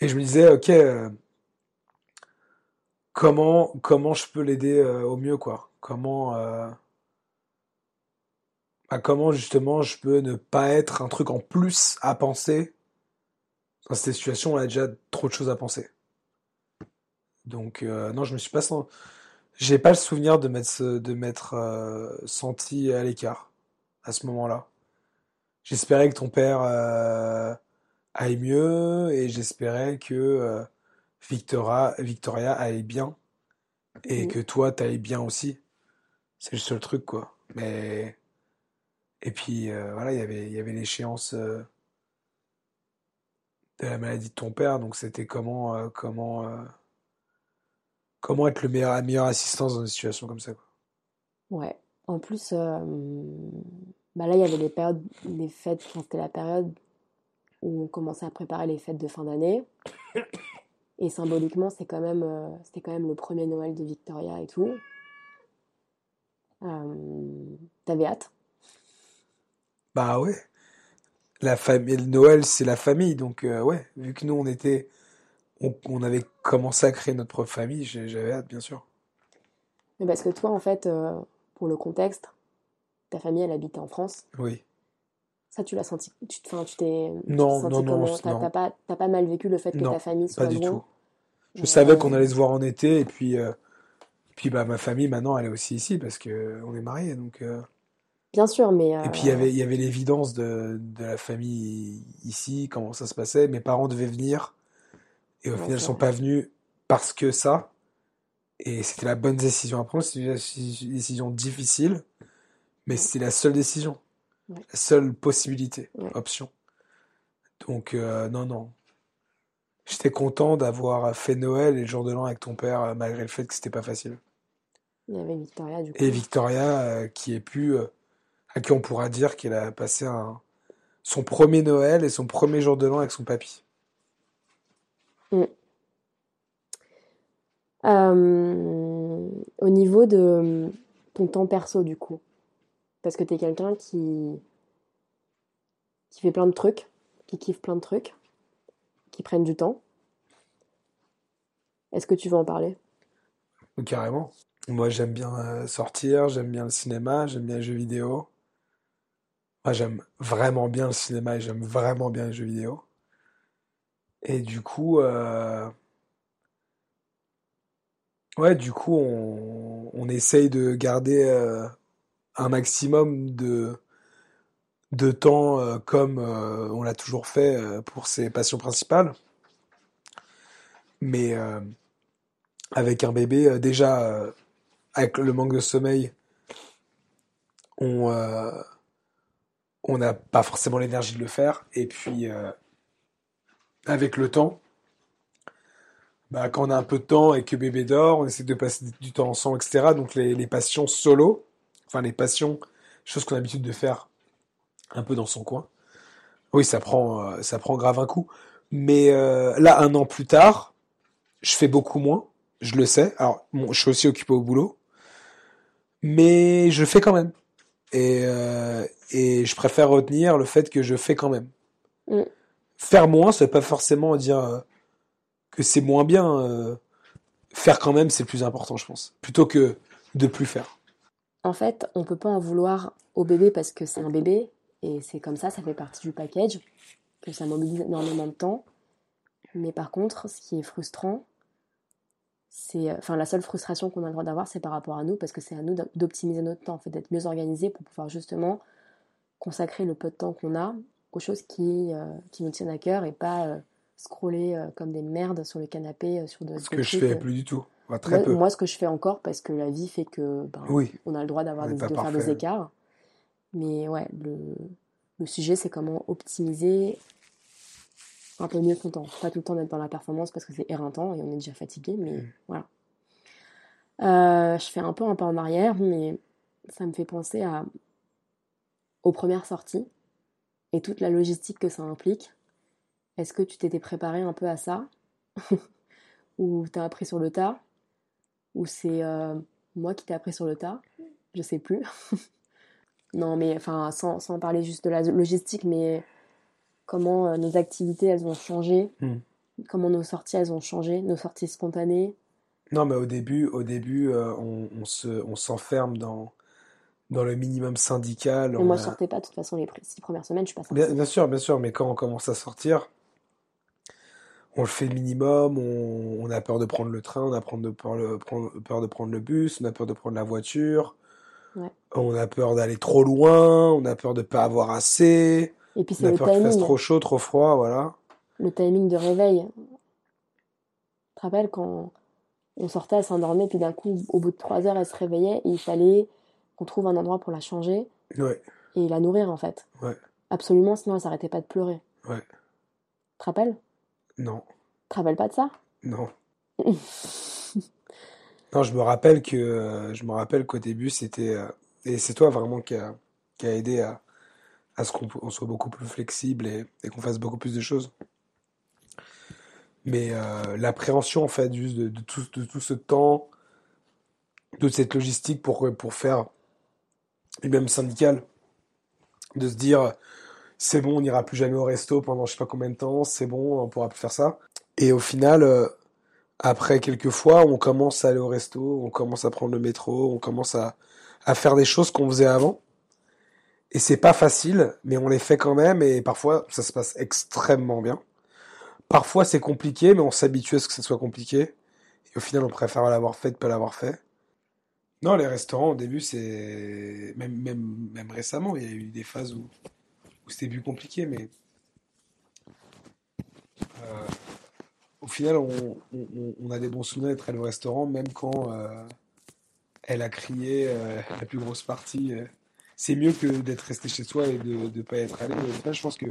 Et je me disais, ok, comment, comment je peux l'aider au mieux, quoi? Comment, comment justement je peux ne pas être un truc en plus à penser dans cette situation, on a déjà trop de choses à penser. Donc euh, non, je me suis pas senti, j'ai pas le souvenir de m'être de m'être euh, senti à l'écart à ce moment-là. J'espérais que ton père euh, aille mieux et j'espérais que Victoria, Victoria aille bien et Mm. que toi t'ailles bien aussi. C'est le seul truc quoi. Mais et puis euh, voilà, il y avait l'échéance euh, de la maladie de ton père, donc c'était comment, euh, comment, comment être le meilleur, la meilleure assistance dans une situation comme ça. Ouais. En plus, bah là, il y avait les périodes, les fêtes, c'était la période où on commençait à préparer les fêtes de fin d'année. Et symboliquement, c'était quand même, c'était quand même le premier Noël de Victoria et tout. T'avais hâte? Bah ouais, la famille, le Noël, c'est la famille, donc euh, ouais, vu que nous on était, on, on avait commencé à créer notre propre famille, j'avais hâte, bien sûr. Mais parce que toi, en fait, euh, pour le contexte, ta famille, elle habitait en France. Oui. Ça, tu l'as senti, tu, te- enfin, tu t'es, Non, senti non, non, T'as pas, pas mal vécu le fait que Non, ta famille pas soit du loin? tout. Je Euh, savais qu'on allait se voir en été, et puis, euh, puis bah ma famille maintenant elle est aussi ici parce que on est mariés, donc. Bien sûr, mais Et puis il y euh, avait, il y avait l'évidence de, de la famille ici, comment ça se passait. Mes parents devaient venir et au ouais, final ils c'est sont pas venus parce que ça. Et c'était la bonne décision à prendre. C'était une déci- décision difficile, mais c'était la seule décision, ouais, la seule possibilité, ouais. option. Donc euh, non, non. J'étais content d'avoir fait Noël et le jour de l'an avec ton père, malgré le fait que c'était pas facile. Il y avait Victoria, du Et coup. Victoria, euh, qui est pu, à qui on pourra dire qu'elle a passé un, son premier Noël et son premier jour de l'an avec son papy. Mm. Euh, au niveau de ton temps perso, du coup, parce que tu es quelqu'un qui, qui fait plein de trucs, qui kiffe plein de trucs, qui prennent du temps. Est-ce que tu veux en parler? Carrément. Moi, j'aime bien euh, sortir, j'aime bien le cinéma, j'aime bien les jeux vidéo. Moi, j'aime vraiment bien le cinéma et j'aime vraiment bien les jeux vidéo. Et du coup, euh, ouais, du coup, on, on essaye de garder euh, un maximum de, de temps euh, comme on l'a toujours fait pour ses passions principales. Mais avec un bébé, déjà, avec le manque de sommeil, on on n'a pas forcément l'énergie de le faire. Et puis, euh, avec le temps, bah, quand on a un peu de temps et que bébé dort, on essaie de passer du temps ensemble, etc. Donc les, passions solo, enfin les passions, choses qu'on a l'habitude de faire un peu dans son coin. Oui, ça prend, euh, ça prend grave un coup. Mais euh, là, un an plus tard, je fais beaucoup moins, je le sais. Alors, je suis aussi occupé au boulot, mais je fais quand même. Et, euh, et je préfère retenir le fait que je fais quand même. Mm. Faire moins, ça veut pas forcément dire euh, que c'est moins bien. euh, faire quand même, c'est le plus important, je pense. Plutôt que de plus faire. En fait, on peut pas en vouloir au bébé parce que c'est un bébé et c'est comme ça, ça fait partie du package, que ça mobilise énormément de temps. Mais par contre, ce qui est frustrant, c'est, enfin, la seule frustration qu'on a le droit d'avoir, c'est par rapport à nous, parce que c'est à nous d'op- d'optimiser notre temps, en fait, d'être mieux organisé pour pouvoir justement consacrer le peu de temps qu'on a aux choses qui, euh, qui nous tiennent à cœur et pas euh, scroller euh, comme des merdes sur le canapé euh, sur de, Ce que je fais euh, plus du tout. Enfin, très moi, peu. moi, ce que je fais encore, parce que la vie fait que ben, Oui, on a le droit d'avoir de faire des écarts. Mais ouais, le, le sujet, c'est comment optimiser un peu mieux son temps. Pas tout le temps d'être dans la performance parce que c'est éreintant et on est déjà fatigué, mais Mm. voilà. Euh, je fais un peu un pas en arrière, mais ça me fait penser à, aux premières sorties et toute la logistique que ça implique. Est-ce que tu t'étais préparé un peu à ça Ou t'as appris sur le tas Ou c'est euh, moi qui t'ai appris sur le tas Je sais plus. non, mais enfin, sans, sans parler juste de la logistique, mais comment euh, nos activités, elles ont changé, Hmm. comment nos sorties, elles ont changé, nos sorties spontanées. Non, mais au début, au début, euh, on, on se, on s'enferme dans, dans le minimum syndical. Mais On moi, je sortais pas, de toute façon, les six premières semaines, je suis pas sortie. Bien, bien sûr, bien sûr, mais quand on commence à sortir, on le fait le minimum, on, on a peur de prendre le train, on a peur de, peur, le- prendre- peur de prendre le bus, on a peur de prendre la voiture, Ouais. on a peur d'aller trop loin, on a peur de pas avoir assez, Et puis c'est le peur qu'il fasse timing, trop chaud, trop froid, voilà. le timing de réveil. Tu te rappelles quand on sortait, elle s'endormait, puis d'un coup, au bout de trois heures, elle se réveillait, et il fallait qu'on trouve un endroit pour la changer Ouais, et la nourrir, en fait. ouais, Absolument, sinon elle s'arrêtait pas de pleurer. ouais. Tu te rappelles? Non, Tu te rappelles pas de ça? Non. Non, je me rappelle que euh, je me rappelle qu'au début c'était euh, et c'est toi vraiment qui a, qui a aidé à, à ce qu'on on soit beaucoup plus flexible et, qu'on fasse beaucoup plus de choses. Mais euh, l'appréhension en fait juste de, tout, ce temps, de cette logistique pour pour faire et même syndicale, de se dire c'est bon, on n'ira plus jamais au resto pendant je sais pas combien de temps, c'est bon, on pourra plus faire ça. Et au final, euh, après quelques fois, on commence à aller au resto, on commence à prendre le métro, on commence à faire des choses qu'on faisait avant. Et c'est pas facile, mais on les fait quand même, et parfois ça se passe extrêmement bien. Parfois c'est compliqué, mais on s'habitue à ce que ça soit compliqué. Et au final, on préfère l'avoir fait que pas l'avoir fait. Non, les restaurants, au début, c'est... Même, même, même récemment, il y a eu des phases où, c'était plus compliqué, mais... euh, au final, on a des bons souvenirs d'être allé au restaurant, même quand euh, elle a crié euh, la plus grosse partie. C'est mieux que d'être resté chez soi et de ne pas être allé. Je pense que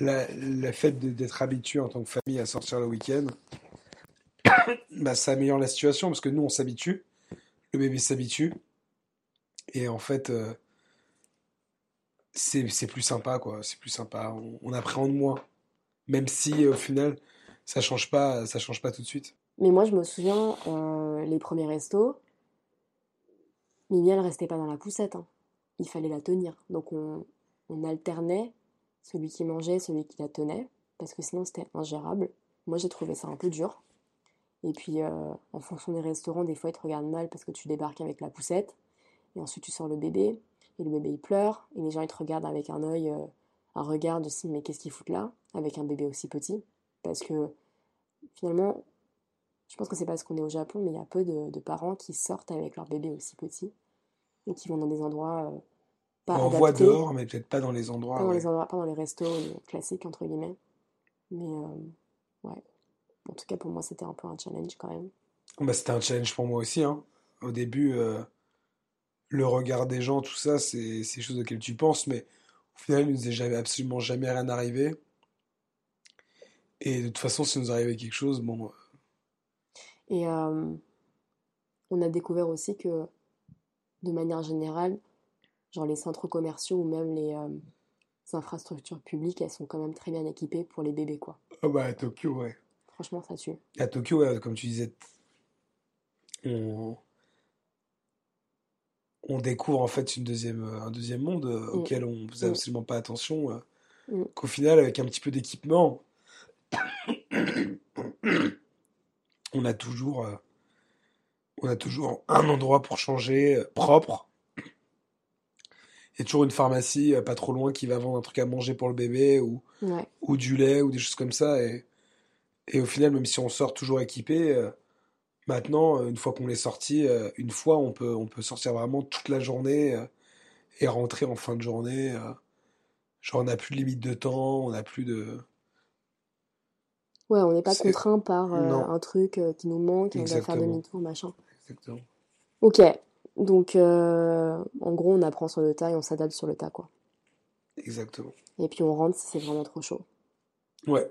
la, la fait d'être habitué en tant que famille à sortir le week-end, bah, ça améliore la situation parce que nous, on s'habitue, le bébé s'habitue, et en fait, euh, c'est plus sympa, quoi. C'est plus sympa. On, on appréhende moins, même si au final, ça change pas, ça change pas tout de suite. Mais moi, je me souviens, euh, les premiers restos, Mimi, elle restait pas dans la poussette. hein. Il fallait la tenir. Donc, on, alternait celui qui mangeait, celui qui la tenait, parce que sinon, c'était ingérable. Moi, j'ai trouvé ça un peu dur. Et puis, euh, en fonction des restaurants, des fois, ils te regardent mal parce que tu débarques avec la poussette. Et ensuite, tu sors le bébé. Et le bébé, il pleure. Et les gens, ils te regardent avec un œil, euh, un regard de si, mais qu'est-ce qu'ils foutent là, avec un bébé aussi petit. Parce que, finalement, je pense que c'est parce qu'on est au Japon, mais il y a peu de parents qui sortent avec leur bébé aussi petit et qui vont dans des endroits euh, pas on voit dehors, mais peut-être pas dans les endroits. pas dans ouais. les endroits, pas dans les restos euh, classiques entre guillemets. Mais euh, ouais, en tout cas pour moi c'était un peu un challenge quand même. Bah, c'était un challenge pour moi aussi. Hein. Au début, euh, le regard des gens, tout ça, c'est des choses auxquelles tu penses, mais au final, il nous est jamais, absolument jamais rien arrivé. Et de toute façon, si nous arrivait quelque chose, bon, Et euh, on a découvert aussi que de manière générale, genre les centres commerciaux ou même les euh, infrastructures publiques, elles sont quand même très bien équipées pour les bébés quoi. ah bah, à Tokyo, ouais. Franchement ça tue. À Tokyo, ouais, comme tu disais, on, on découvre en fait une deuxième, un deuxième monde euh, Mm. auquel on faisait Mm. absolument pas attention. euh, Mm. Qu'au final, avec un petit peu d'équipement, on a toujours, on a toujours un endroit pour changer, euh, propre. Il y a toujours une pharmacie euh, pas trop loin qui va vendre un truc à manger pour le bébé ou, Ouais. ou du lait ou des choses comme ça. Et, et au final, même si on sort toujours équipé, euh, maintenant, une fois qu'on est sorti, euh, une fois, on peut, on peut sortir vraiment toute la journée euh, et rentrer en fin de journée. genre, on n'a plus de limite de temps, on n'a plus de... Ouais, on n'est pas contraint par euh, un truc euh, qui nous manque et on doit faire demi-tour, machin. Exactement. Ok, donc euh, en gros on apprend sur le tas et on s'adapte sur le tas quoi. Exactement. Et puis on rentre si c'est vraiment trop chaud. Ouais.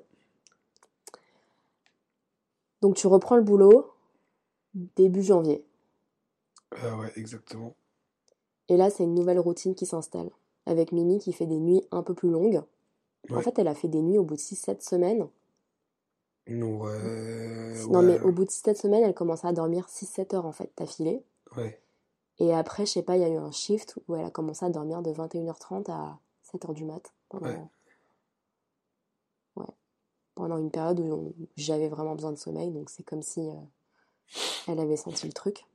Donc tu reprends le boulot début janvier. Euh, ouais, exactement. Et là c'est une nouvelle routine qui s'installe. Avec Mimi qui fait des nuits un peu plus longues. En fait elle a fait des nuits au bout de 6-7 semaines. Ouais. Non ouais, mais au bout de 6-7 semaines elle commençait à dormir 6-7 heures en fait d'affilée. ouais. Et après je sais pas il y a eu un shift où elle a commencé à dormir de 21h30 à 7h du mat. Pendant... Ouais. Ouais. Pendant une période où on- j'avais vraiment besoin de sommeil, donc c'est comme si euh, elle avait senti le truc.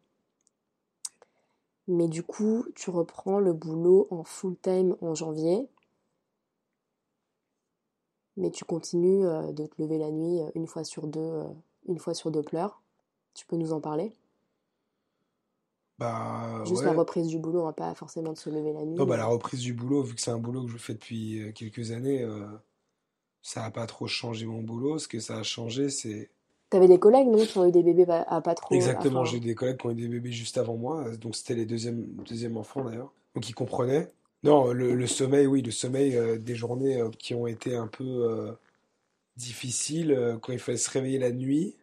Mais du coup, tu reprends le boulot en full time en janvier, mais tu continues euh, de te lever la nuit euh, une fois sur deux, euh, une fois sur deux pleurs. Tu peux nous en parler? Bah, Juste ouais. la reprise du boulot, hein, pas forcément de se lever la nuit. Non, bah, la reprise du boulot, vu que c'est un boulot que je fais depuis quelques années, euh, ça n'a pas trop changé mon boulot. Ce que ça a changé, c'est T'avais des collègues, non, qui ont eu des bébés pas- à pas trop. exactement. J'ai eu des collègues qui ont eu des bébés juste avant moi, donc c'était les deuxièmes, deuxièmes enfants d'ailleurs. Donc ils comprenaient. Non, le, sommeil, oui, le sommeil euh, des journées euh, qui ont été un peu euh, difficile euh, quand il fallait se réveiller la nuit.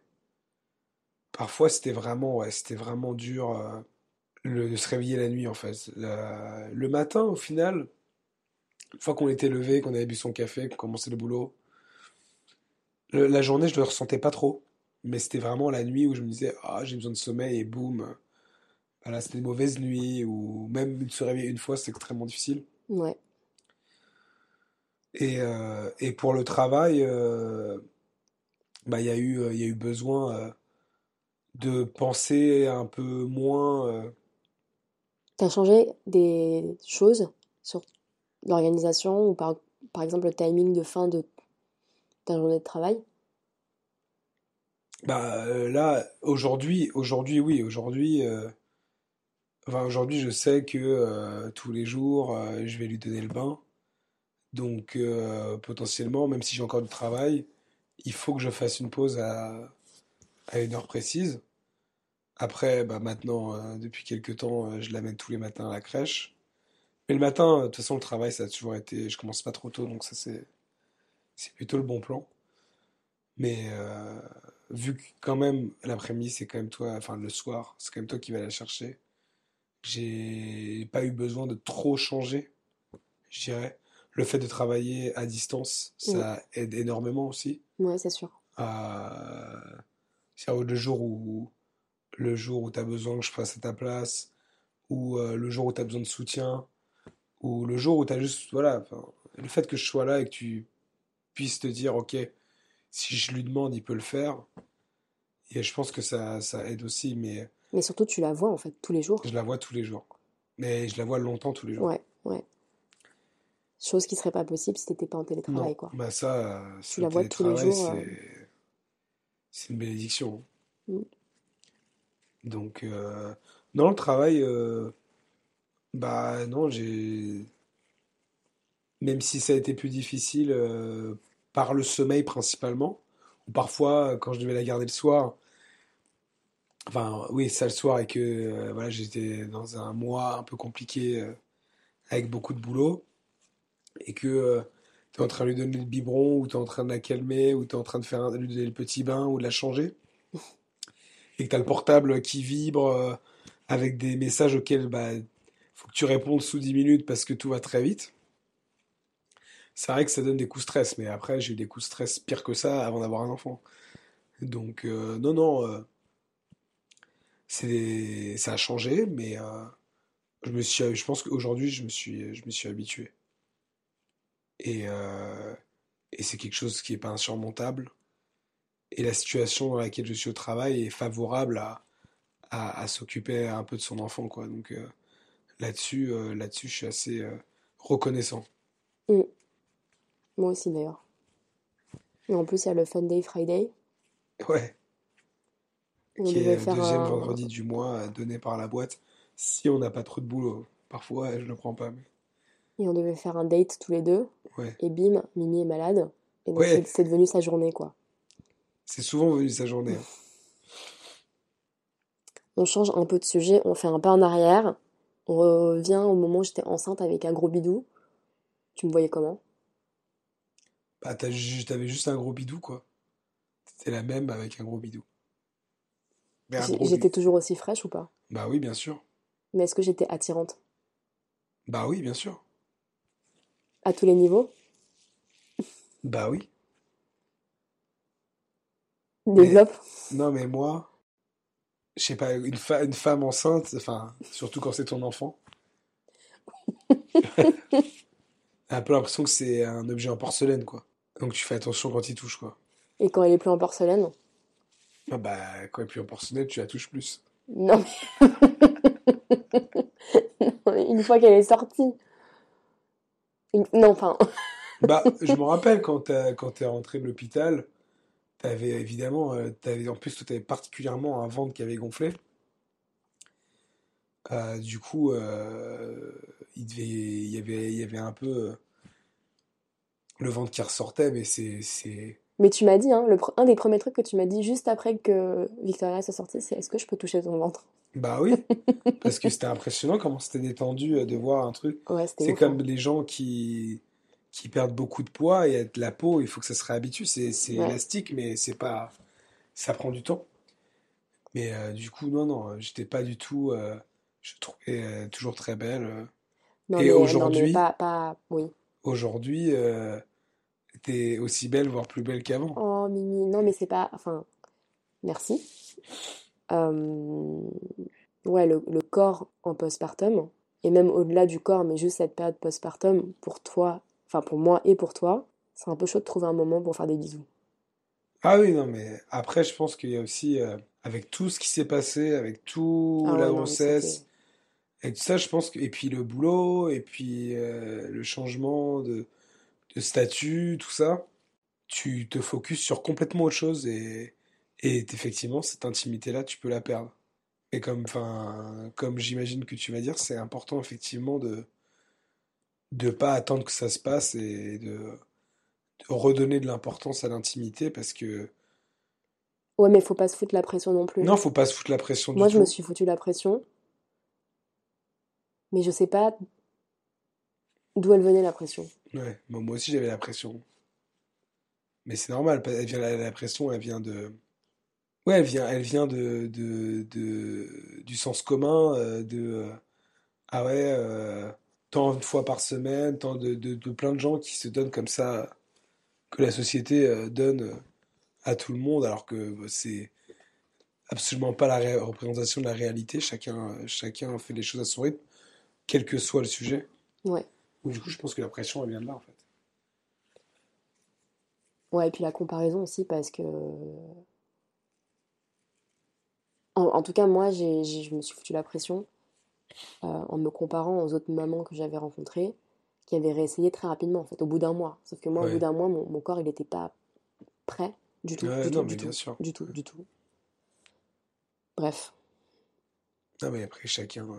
Parfois, c'était vraiment, c'était vraiment dur de se réveiller la nuit, en fait. Le matin, au final, une fois qu'on était levé, qu'on avait bu son café, qu'on commençait le boulot, la journée, je ne le ressentais pas trop. Mais c'était vraiment la nuit où je me disais, ah, j'ai besoin de sommeil, et boum. Voilà, c'était une mauvaise nuit, ou même se réveiller une fois, c'est extrêmement difficile. Ouais. Et, euh, et pour le travail, euh, bah, il y a eu, euh, y a eu besoin euh, de penser un peu moins. euh, T'as changé des choses sur l'organisation ou par, par exemple le timing de fin de ta journée de travail? bah, là, aujourd'hui, aujourd'hui, oui, aujourd'hui, euh, aujourd'hui, je sais que euh, tous les jours, euh, je vais lui donner le bain. Donc, euh, potentiellement, même si j'ai encore du travail, il faut que je fasse une pause à, une heure précise. Après, bah maintenant, depuis quelques temps, je l'amène tous les matins à la crèche. Mais le matin, de toute façon, le travail, ça a toujours été. Je commence pas trop tôt, donc ça, c'est plutôt le bon plan. Mais vu que quand même, l'après-midi, c'est quand même toi, enfin le soir, c'est quand même toi qui vas la chercher, j'ai pas eu besoin de trop changer, je dirais. Le fait de travailler à distance, ça aide énormément aussi. Ouais, c'est sûr. à- c'est-à-dire le jour où le jour où tu as besoin que je fasse à ta place, ou euh, le jour où tu as besoin de soutien, ou le jour où tu as juste, voilà, le fait que je sois là et que tu puisses te dire, ok, si je lui demande, il peut le faire, et je pense que ça, ça aide aussi, mais Mais surtout, tu la vois en fait tous les jours. je la vois tous les jours. Mais je la vois longtemps tous les jours. Ouais, ouais. Chose qui serait pas possible si t'étais pas en télétravail, Non, quoi. bah ça, euh, Tu la vois tous les jours, euh. c'est une bénédiction. Mm. Donc, euh, non, le travail, euh, bah non, j'ai. Même si ça a été plus difficile par le sommeil principalement, ou parfois quand je devais la garder le soir, enfin oui, ça le soir et que euh, voilà, j'étais dans un mois un peu compliqué euh, avec beaucoup de boulot, et que tu es en train de lui donner le biberon, ou tu es en train de la calmer, ou tu es en train de faire lui donner le petit bain, ou de la changer, et que tu as le portable qui vibre euh, avec des messages auxquels bah, faut que tu répondes sous 10 minutes parce que tout va très vite. C'est vrai que ça donne des coups de stress, mais après j'ai eu des coups de stress pire que ça avant d'avoir un enfant. Donc euh, non, non, euh, c'est, ça a changé, mais euh, je me suis, je pense qu'aujourd'hui je me suis, je me suis habitué. Et, euh, et c'est quelque chose qui n'est pas insurmontable. Et la situation dans laquelle je suis au travail est favorable à, à, à s'occuper un peu de son enfant, quoi. Donc euh, là-dessus, là-dessus, je suis assez reconnaissant. Moi aussi d'ailleurs. Et en plus, il y a le Fun Day Friday. Ouais, On qui est le faire deuxième un... vendredi du mois donné par la boîte, si on n'a pas trop de boulot. Parfois, je le prends pas, mais Et on devait faire un date tous les deux. ouais. Et bim, Mimi est malade. Et donc Ouais. c'est devenu sa journée, quoi. C'est souvent venu sa journée. hein. On change un peu de sujet, on fait un pas en arrière. On revient au moment où j'étais enceinte avec un gros bidou. Tu me voyais comment? Bah, t'avais juste un gros bidou, quoi. C'était la même avec un gros bidou. Mais un J- gros J'étais toujours aussi fraîche ou pas? Bah oui, bien sûr. Mais est-ce que j'étais attirante? Bah oui, bien sûr. À tous les niveaux? Bah oui. Développe. Non, mais moi, je sais pas, une, fa- une femme enceinte, enfin, surtout quand c'est ton enfant, un peu l'impression que c'est un objet en porcelaine, quoi. Donc tu fais attention quand il touche, quoi. Et quand elle est plus en porcelaine? Ah bah, quand il est plus en porcelaine, tu la touches plus. Non. Une fois qu'elle est sortie. Non, enfin... Bah, je me rappelle quand t'es rentré de l'hôpital, t'avais évidemment, euh, t'avais, en plus, toi, t'avais particulièrement un ventre qui avait gonflé. Euh, du coup, euh, il devait, il y avait, il y avait un peu euh, le ventre qui ressortait, mais c'est, Mais tu m'as dit, hein, le un des premiers trucs que tu m'as dit juste après que Victoria soit sortie, c'est est-ce que je peux toucher ton ventre? bah oui, parce que c'était impressionnant comment c'était détendu euh, de voir un truc. Ouais, C'est comme hein. les gens qui, qui perdent beaucoup de poids et la peau, il faut que ça se réhabitue. C'est c'est Ouais. élastique, mais c'est pas, ça prend du temps. Mais euh, du coup, non, non, j'étais pas du tout. euh, je trouvais euh, toujours très belle. Non, Et aujourd'hui- pas, pas, oui. Aujourd'hui, euh, t'es aussi belle, voire plus belle qu'avant. Oh, Mimi, non, mais c'est pas. Enfin, merci. Euh, Ouais, le, le corps en postpartum, et même au-delà du corps, mais juste cette période postpartum, pour toi, enfin pour moi et pour toi, c'est un peu chaud de trouver un moment pour faire des bisous. Ah oui, non, mais après, je pense qu'il y a aussi, euh, avec tout ce qui s'est passé, avec tout Ah la grossesse, et tout ça, je pense que, et puis le boulot, et puis euh, le changement de, de statut, tout ça, tu te focuses sur complètement autre chose, et, et effectivement, cette intimité-là, tu peux la perdre. Et comme, enfin, comme j'imagine que tu vas dire, c'est important, effectivement, de de pas attendre que ça se passe et de, de redonner de l'importance à l'intimité, parce que Ouais, mais faut pas se foutre la pression non plus. Non, faut pas se foutre la pression du Moi, je tout. me suis foutu la pression, mais je sais pas d'où elle venait la pression. Ouais, moi aussi j'avais la pression. Mais c'est normal, elle vient, la, pression, elle vient de... Ouais, elle vient, elle vient de, de, de- du sens commun, euh, de... euh, ah ouais, euh, tant de fois par semaine, tant de, de, de plein de gens qui se donnent comme ça, que la société donne à tout le monde, alors que bah, c'est absolument pas la ré- représentation de la réalité. Chacun, chacun fait les choses à son rythme, quel que soit le sujet. Ouais. Donc, du coup, je pense que la pression, elle vient de là, en fait. Ouais, et puis la comparaison aussi, parce que. En, en tout cas, moi, je me suis foutu la pression euh, en me comparant aux autres mamans que j'avais rencontrées, qui avaient réessayé très rapidement, en fait, au bout d'un mois. Sauf que moi, au bout d'un mois, mon, mon corps, il n'était pas prêt du tout, Ouais, du non, tout, mais du bien tout, sûr. du tout, du tout. Bref. Non, mais après, chacun, euh,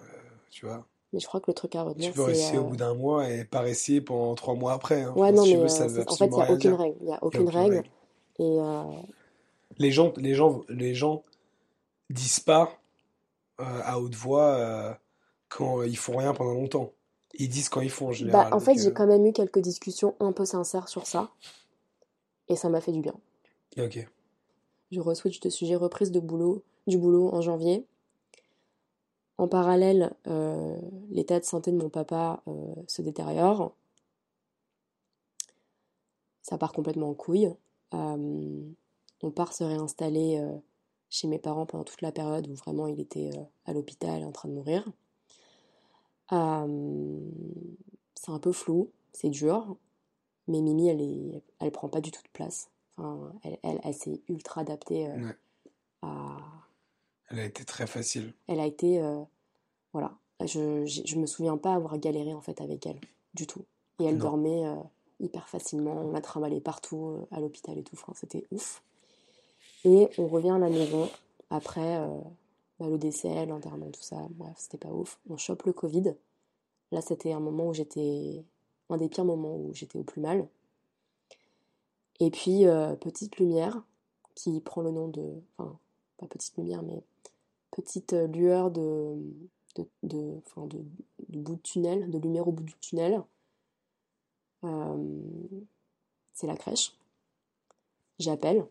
tu vois. Mais je crois que le truc à Tu retenir, peux c'est. réussir au euh, bout d'un mois et pas réussir pendant trois mois après. hein. Ouais, non, si tu mais veux, euh, ça veut en fait, il n'y a aucune règle. Il n'y a aucune aucune règle. règle. Et euh, Les gens, les gens, les gens disent pas euh, à haute voix quand ils font rien pendant longtemps. Ils disent quand ils font en bah, en fait, j'ai quand même eu quelques discussions un peu sincères sur ça. Et ça m'a fait du bien. Ok. Je re-switch de sujet, reprise de boulot, du boulot en janvier. En parallèle, euh, l'état de santé de mon papa euh, se détériore. Ça part complètement en couille. Euh, on part se réinstaller chez mes parents pendant toute la période où vraiment il était à l'hôpital en train de mourir. C'est un peu flou, c'est dur, mais Mimi, elle est, elle prend pas du tout de place. Enfin, elle, elle, elle s'est ultra adaptée Ouais. à. Elle a été très facile. Elle a été, euh, voilà. Je, j'ai- je me souviens pas avoir galéré en fait avec elle du tout. Et elle Non. dormait euh, hyper facilement. On l'a trimballée partout euh, à l'hôpital et tout. Enfin, c'était ouf. Et on revient à la maison après bah, le décès, l'enterrement, tout ça. Bref, c'était pas ouf. On chope le Covid. Là, c'était un moment où j'étais. Un des pires moments où j'étais au plus mal. Et puis, petite lumière qui prend le nom de. Enfin, pas petite lumière, mais petite euh, lueur de. De, de, enfin, de, bout de tunnel, de lumière au bout du tunnel. Euh, c'est la crèche. J'appelle,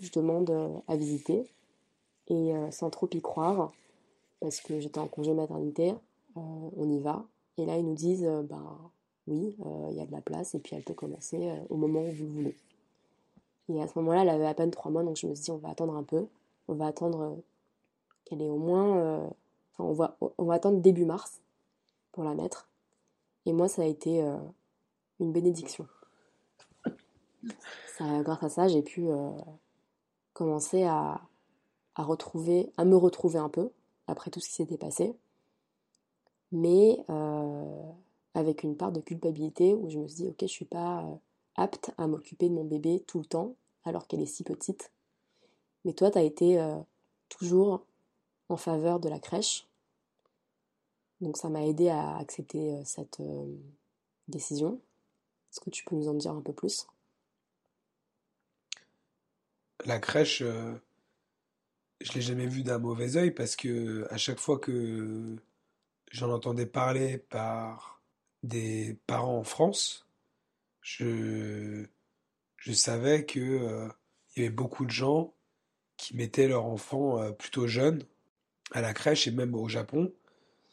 je demande euh, à visiter et sans trop y croire, parce que j'étais en congé maternité, on y va. Et là, ils nous disent, bah oui, il y a de la place et puis elle peut commencer au moment où vous le voulez. Et à ce moment-là, elle avait à peine trois mois, donc je me suis dit, on va attendre un peu, on va attendre qu'elle ait au moins, euh, enfin, on va, on va attendre début mars pour la mettre. Et moi, ça a été euh, une bénédiction. Grâce à ça, j'ai pu euh, commencer à, à retrouver, à me retrouver un peu après tout ce qui s'était passé, mais avec une part de culpabilité où je me suis dit, ok, je suis pas apte à m'occuper de mon bébé tout le temps alors qu'elle est si petite. Mais toi, tu as été toujours en faveur de la crèche. Donc ça m'a aidé à accepter euh, cette euh, décision. Est-ce que tu peux nous en dire un peu plus? La crèche, euh, je l'ai jamais vue d'un mauvais œil parce que à chaque fois que j'en entendais parler par des parents en France, je, savais que euh, il y avait beaucoup de gens qui mettaient leurs enfants euh, plutôt jeunes à la crèche et même au Japon.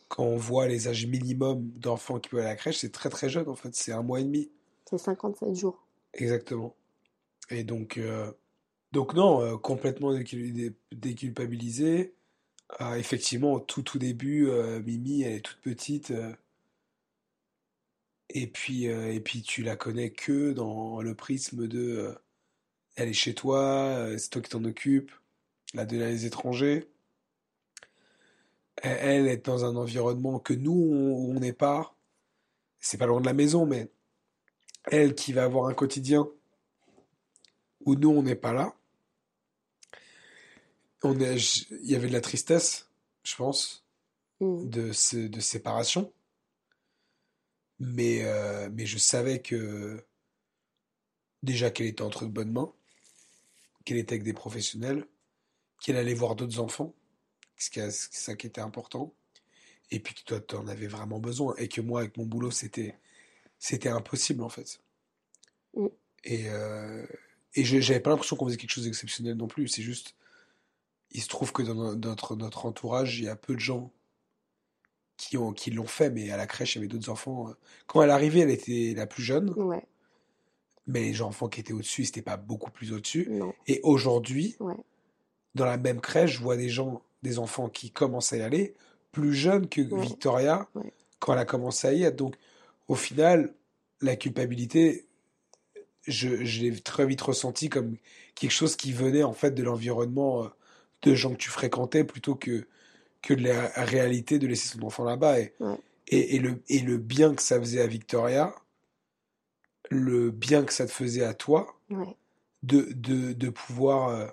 Quand on voit les âges minimum d'enfants qui peuvent aller à la crèche, c'est très très jeune en fait, c'est un mois et demi. C'est 57 jours. Exactement. Et donc, euh, donc non, euh, complètement décul- dé- déculpabilisé. Euh, effectivement, au tout tout début, Mimi, elle est toute petite. et puis, et puis tu la connais que dans le prisme de, elle est chez toi, c'est toi qui t'en occupes, la donner à les étrangers. Elle, est dans un environnement que nous, on n'est pas. C'est pas loin de la maison, mais elle qui va avoir un quotidien où nous, on n'est pas là. On est, il y avait de la tristesse, je pense, Mm. de séparation. Mais, euh, mais je savais que déjà qu'elle était entre de bonnes mains, qu'elle était avec des professionnels, qu'elle allait voir d'autres enfants, ce qui est c'est ça qui était important, et puis que toi, tu en avais vraiment besoin, et que moi, avec mon boulot, c'était, c'était impossible en fait. Mm. Et, euh, et je- j'avais pas l'impression qu'on faisait quelque chose d'exceptionnel non plus, c'est juste, il se trouve que dans no- notre, notre entourage, il y a peu de gens qui ont, qui l'ont fait, mais à la crèche, il y avait d'autres enfants. Quand elle arrivait, elle était la plus jeune, Ouais, mais les enfants qui étaient au-dessus, c'était pas beaucoup plus au-dessus. non. Et aujourd'hui, Ouais. dans la même crèche, je vois des gens, des enfants qui commencent à y aller, plus jeunes que Ouais. Victoria Ouais. quand elle a commencé à y être. Donc, au final, la culpabilité, je, je l'ai très vite ressenti comme quelque chose qui venait en fait de l'environnement euh, de gens que tu fréquentais plutôt que, que de la réalité de laisser son enfant là-bas. Et, Ouais. et, et le, et le bien que ça faisait à Victoria, le bien que ça te faisait à toi, de, de, de pouvoir euh,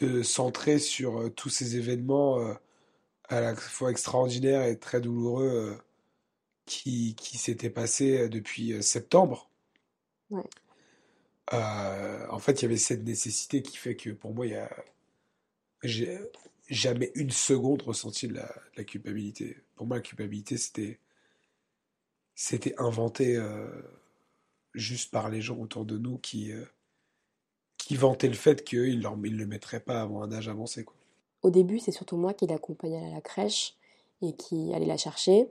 te centrer sur euh, tous ces événements euh, à la fois extraordinaires et très douloureux euh, qui, qui s'étaient passés depuis septembre. Ouais. Euh, en fait, il y avait cette nécessité qui fait que pour moi, il y a j'ai jamais une seconde ressenti de la, de la culpabilité. Pour moi, la culpabilité, c'était c'était inventé euh, juste par les gens autour de nous qui euh, qui vantaient le fait qu'ils ne le mettraient pas avant un âge avancé. Quoi. Au début, c'est surtout moi qui l'accompagnais à la crèche et qui allait la chercher.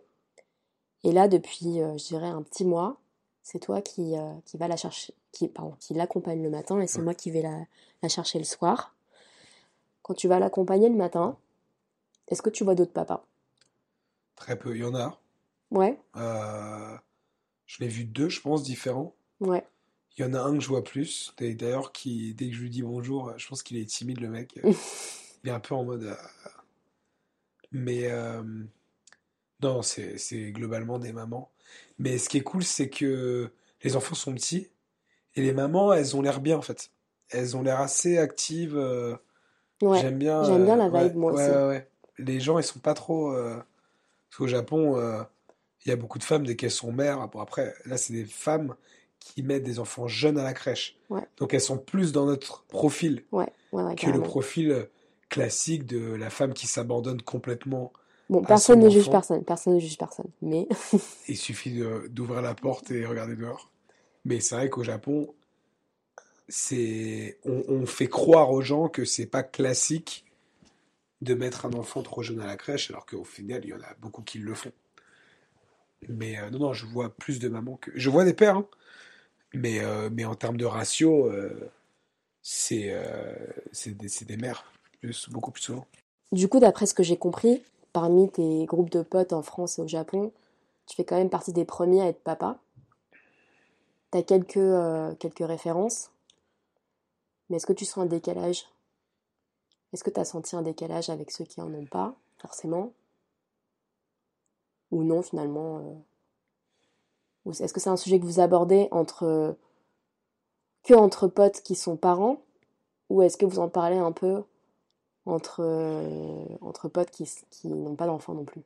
Et là, depuis, euh, je dirais, un petit mois, c'est toi qui, euh, qui va la chercher, qui, pardon, qui l'accompagne le matin et c'est Ouais. moi qui vais la, la chercher le soir. Quand tu vas l'accompagner le matin, est-ce que tu vois d'autres papas? Très peu. Il y en a. Ouais, Euh, je l'ai vu deux, je pense, différents. ouais. Il y en a un que je vois plus. D'ailleurs, qui, dès que je lui dis bonjour, je pense qu'il est timide, le mec. Il est un peu en mode. euh, Mais euh, non, c'est globalement des mamans. Mais ce qui est cool, c'est que les enfants sont petits et les mamans, elles ont l'air bien en fait. Elles ont l'air assez actives. euh, Ouais, J'aime bien. j'aime bien la vibe, ouais, moi ouais, aussi. Les gens, ils sont pas trop. Parce qu'au Japon, il y a beaucoup de femmes dès qu'elles sont mères. Bon, après, là, c'est des femmes qui mettent des enfants jeunes à la crèche. Ouais. Donc elles sont plus dans notre profil ouais, ouais, ouais, que le profil classique de la femme qui s'abandonne complètement. Bon, personne son ne juge personne, personne ne juge personne. Mais Il suffit d'ouvrir la porte et regarder dehors. Mais c'est vrai qu'au Japon, c'est on, on fait croire aux gens que c'est pas classique de mettre un enfant trop jeune à la crèche, alors qu'au final, il y en a beaucoup qui le font. Mais euh, non, non, je vois plus de mamans que. Je vois des pères, hein. Mais, euh, mais en termes de ratio, euh, c'est euh, c'est des, mères, beaucoup plus souvent. du coup, d'après ce que j'ai compris, parmi tes groupes de potes en France et au Japon, tu fais quand même partie des premiers à être papa. T'as quelques, quelques références, mais est-ce que tu sens un décalage? Est-ce que tu as senti un décalage avec ceux qui en ont pas, forcément? Ou non, finalement Est-ce que c'est un sujet que vous abordez entre que entre potes qui sont parents? Ou est-ce que vous en parlez un peu entre, euh, entre potes qui n'ont pas d'enfants non plus?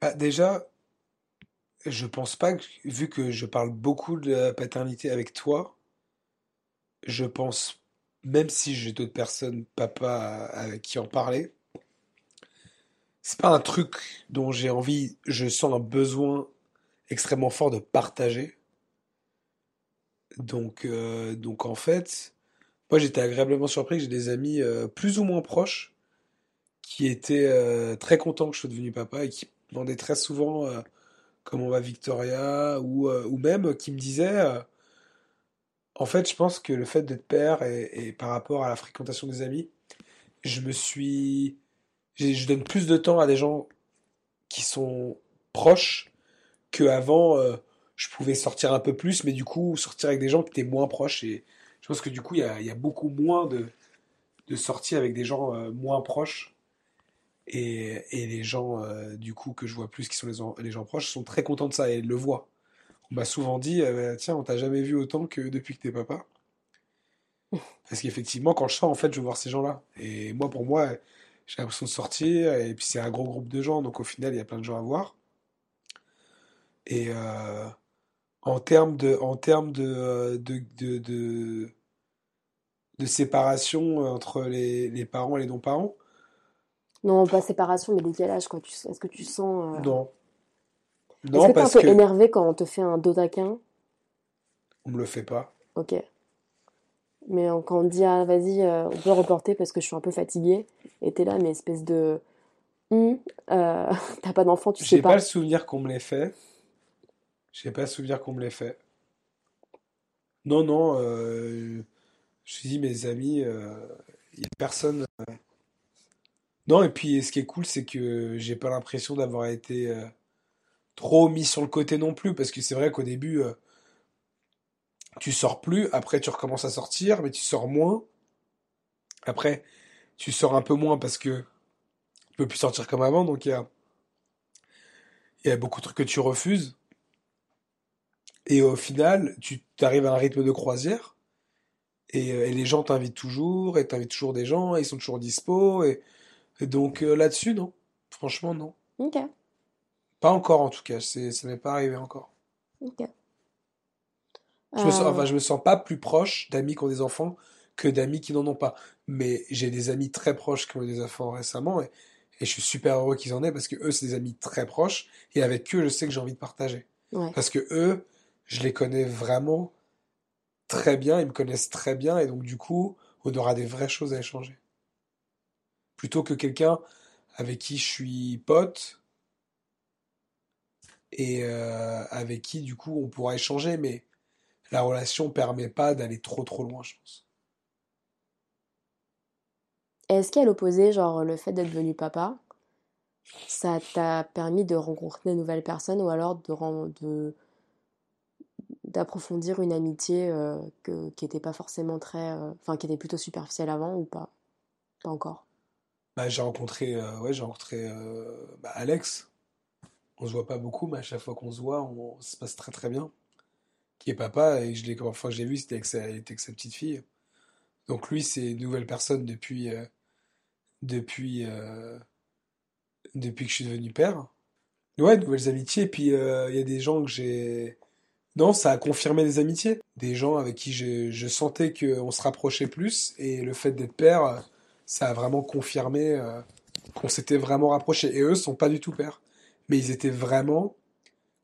Bah, déjà, je pense pas que, vu que je parle beaucoup de la paternité avec toi, je pense, même si j'ai d'autres personnes, papa, avec qui en parler, c'est pas un truc dont j'ai envie, je sens un besoin extrêmement fort de partager. Donc, euh, donc en fait, moi j'étais agréablement surpris que j'ai des amis euh, plus ou moins proches qui étaient euh, très contents que je sois devenu papa et qui demandaient très souvent comment va Victoria ou, ou même qui me disaient en fait je pense que le fait d'être père et, par rapport à la fréquentation des amis, je me suis je donne plus de temps à des gens qui sont proches qu'avant euh, je pouvais sortir un peu plus mais du coup sortir avec des gens qui étaient moins proches et je pense que du coup il y a, il y a beaucoup moins de, de sorties avec des gens euh, moins proches et, et les gens euh, du coup que je vois plus qui sont les, en- les gens proches sont très contents de ça et le voient. On m'a souvent dit euh, tiens on t'a jamais vu autant que depuis que t'es papa. Parce qu'effectivement quand je sors en fait je veux voir ces gens-là et moi pour moi j'ai l'impression de sortir et puis c'est un gros groupe de gens donc au final il y a plein de gens à voir. Et euh, en termes de, en termes de, euh, de, de, de, de séparation entre les, les parents et les non-parents, Non, pas séparation, mais décalage, quoi. Est-ce que tu sens. euh, non. Est-ce que t'es un peu que énervé quand on te fait un dos taquin? on me le fait pas. Ok. Mais euh, quand on dit, ah, vas-y, euh, on peut reporter parce que je suis un peu fatiguée, et t'es là, mais espèce de. Hum, euh, t'as pas d'enfant, tu sais J'ai pas pas. le souvenir qu'on me l'ait fait. J'ai pas le souvenir qu'on me l'ait fait. Non, non, euh, je dis mes amis, il y a personne. euh. Non, et puis ce qui est cool, c'est que j'ai pas l'impression d'avoir été euh, trop mis sur le côté non plus, parce que c'est vrai qu'au début, euh, tu sors plus, après tu recommences à sortir, mais tu sors moins. Après, tu sors un peu moins parce que tu peux plus sortir comme avant, donc il y a, y a beaucoup de trucs que tu refuses. Et au final, tu arrives à un rythme de croisière, et, euh, et les gens t'invitent toujours, et t'invites toujours des gens, et ils sont toujours dispo, et, et donc euh, là-dessus, non. Franchement, non. Ok, Pas encore en tout cas, ça m'est pas arrivé encore. ok. Je me sens, Euh, enfin, je me sens pas plus proche d'amis qui ont des enfants que d'amis qui n'en ont pas. Mais j'ai des amis très proches qui ont eu des enfants récemment et, et je suis super heureux qu'ils en aient parce que eux, c'est des amis très proches et avec eux, je sais que j'ai envie de partager. ouais. Parce que eux, je les connais vraiment très bien, ils me connaissent très bien et donc du coup, on aura des vraies choses à échanger. Plutôt que quelqu'un avec qui je suis pote et euh, avec qui du coup on pourra échanger, mais la relation permet pas d'aller trop trop loin, je pense. Est-ce qu'à l'opposé, genre le fait d'être devenu papa, ça t'a permis de rencontrer de nouvelles personnes ou alors de, d'approfondir une amitié euh, que, qui était pas forcément très, euh, enfin qui était plutôt superficielle avant ou pas? Pas encore. Bah, j'ai rencontré, euh, ouais, j'ai rencontré bah, Alex. On se voit pas beaucoup, mais à chaque fois qu'on se voit, on, ça se passe très très bien. Qui est papa, et je l'ai, l'ai vu, c'était avec sa, sa petite fille. Donc lui, c'est une nouvelle personne depuis, euh, depuis, euh, depuis que je suis devenu père. Ouais, nouvelles amitiés, et puis euh, il y a des gens que j'ai... Non, ça a confirmé des amitiés. Des gens avec qui je, je sentais qu'on se rapprochait plus, et le fait d'être père, ça a vraiment confirmé qu'on s'était vraiment rapprochés. Et eux sont pas du tout pères. Mais ils étaient vraiment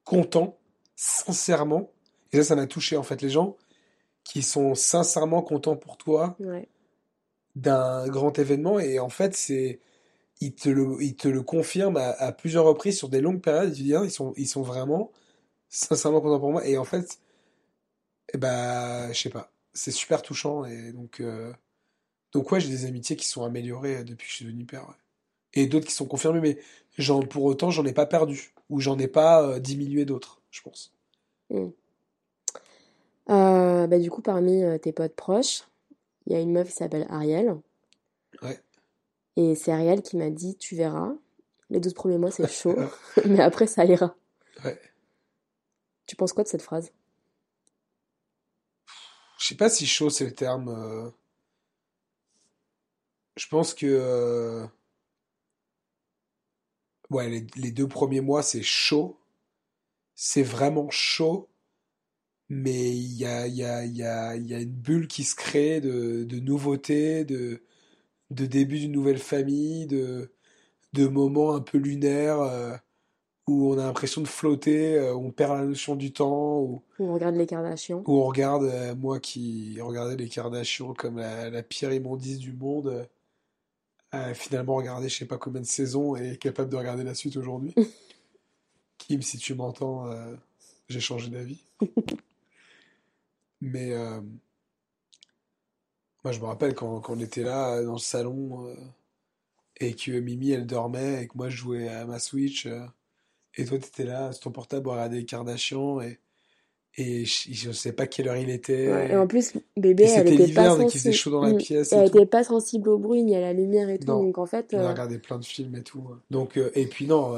contents, sincèrement. Et ça, ça m'a touché, en fait. Les gens qui sont sincèrement contents pour toi Ouais. d'un grand événement, et en fait, c'est... Ils te le, ils te le confirment à, à plusieurs reprises sur des longues périodes. Tu dis, hein, ils sont, ils sont vraiment sincèrement contents pour moi. Et en fait, eh ben, je sais pas. C'est super touchant. Et donc, euh, donc ouais, j'ai des amitiés qui sont améliorées euh, depuis que je suis devenu père. ouais. Et d'autres qui sont confirmées, mais j'en, pour autant, j'en ai pas perdu. Ou j'en ai pas euh, diminué d'autres, je pense. Mm. Euh, bah, du coup, parmi euh, tes potes proches, il y a une meuf qui s'appelle Ariel. Ouais. Et c'est Ariel qui m'a dit, tu verras, les 12 premiers mois c'est chaud, mais après ça ira. Ouais. Tu penses quoi de cette phrase? Je sais pas si chaud c'est le terme. euh, Je pense que ouais, les, les deux premiers mois c'est chaud. C'est vraiment chaud. Mais il y a, y a, y a, y a une bulle qui se crée de, de nouveautés, de, de début d'une nouvelle famille, de, de moments un peu lunaires euh, où on a l'impression de flotter, euh, où on perd la notion du temps, où, On regarde les Kardashians. où on regarde, euh, moi qui regardais les Kardashians comme la, la pire immondice du monde, finalement regardé je sais pas combien de saisons et capable de regarder la suite aujourd'hui. Kim, si tu m'entends, j'ai changé d'avis. Mais euh, moi, je me rappelle quand, quand on était là dans le salon euh, et que Mimi, elle dormait et que moi, je jouais à ma Switch euh, et toi, tu étais là sur ton portable à regarder les Kardashians et, et je, je sais pas quelle heure il était. Ouais, Et en plus, bébé, elle était pas sensible. chaud dans la Mm. pièce elle tout. était pas sensible au bruit ni à la lumière et tout. Non. Donc en fait, On a regardé plein de films et tout. Donc, et puis non,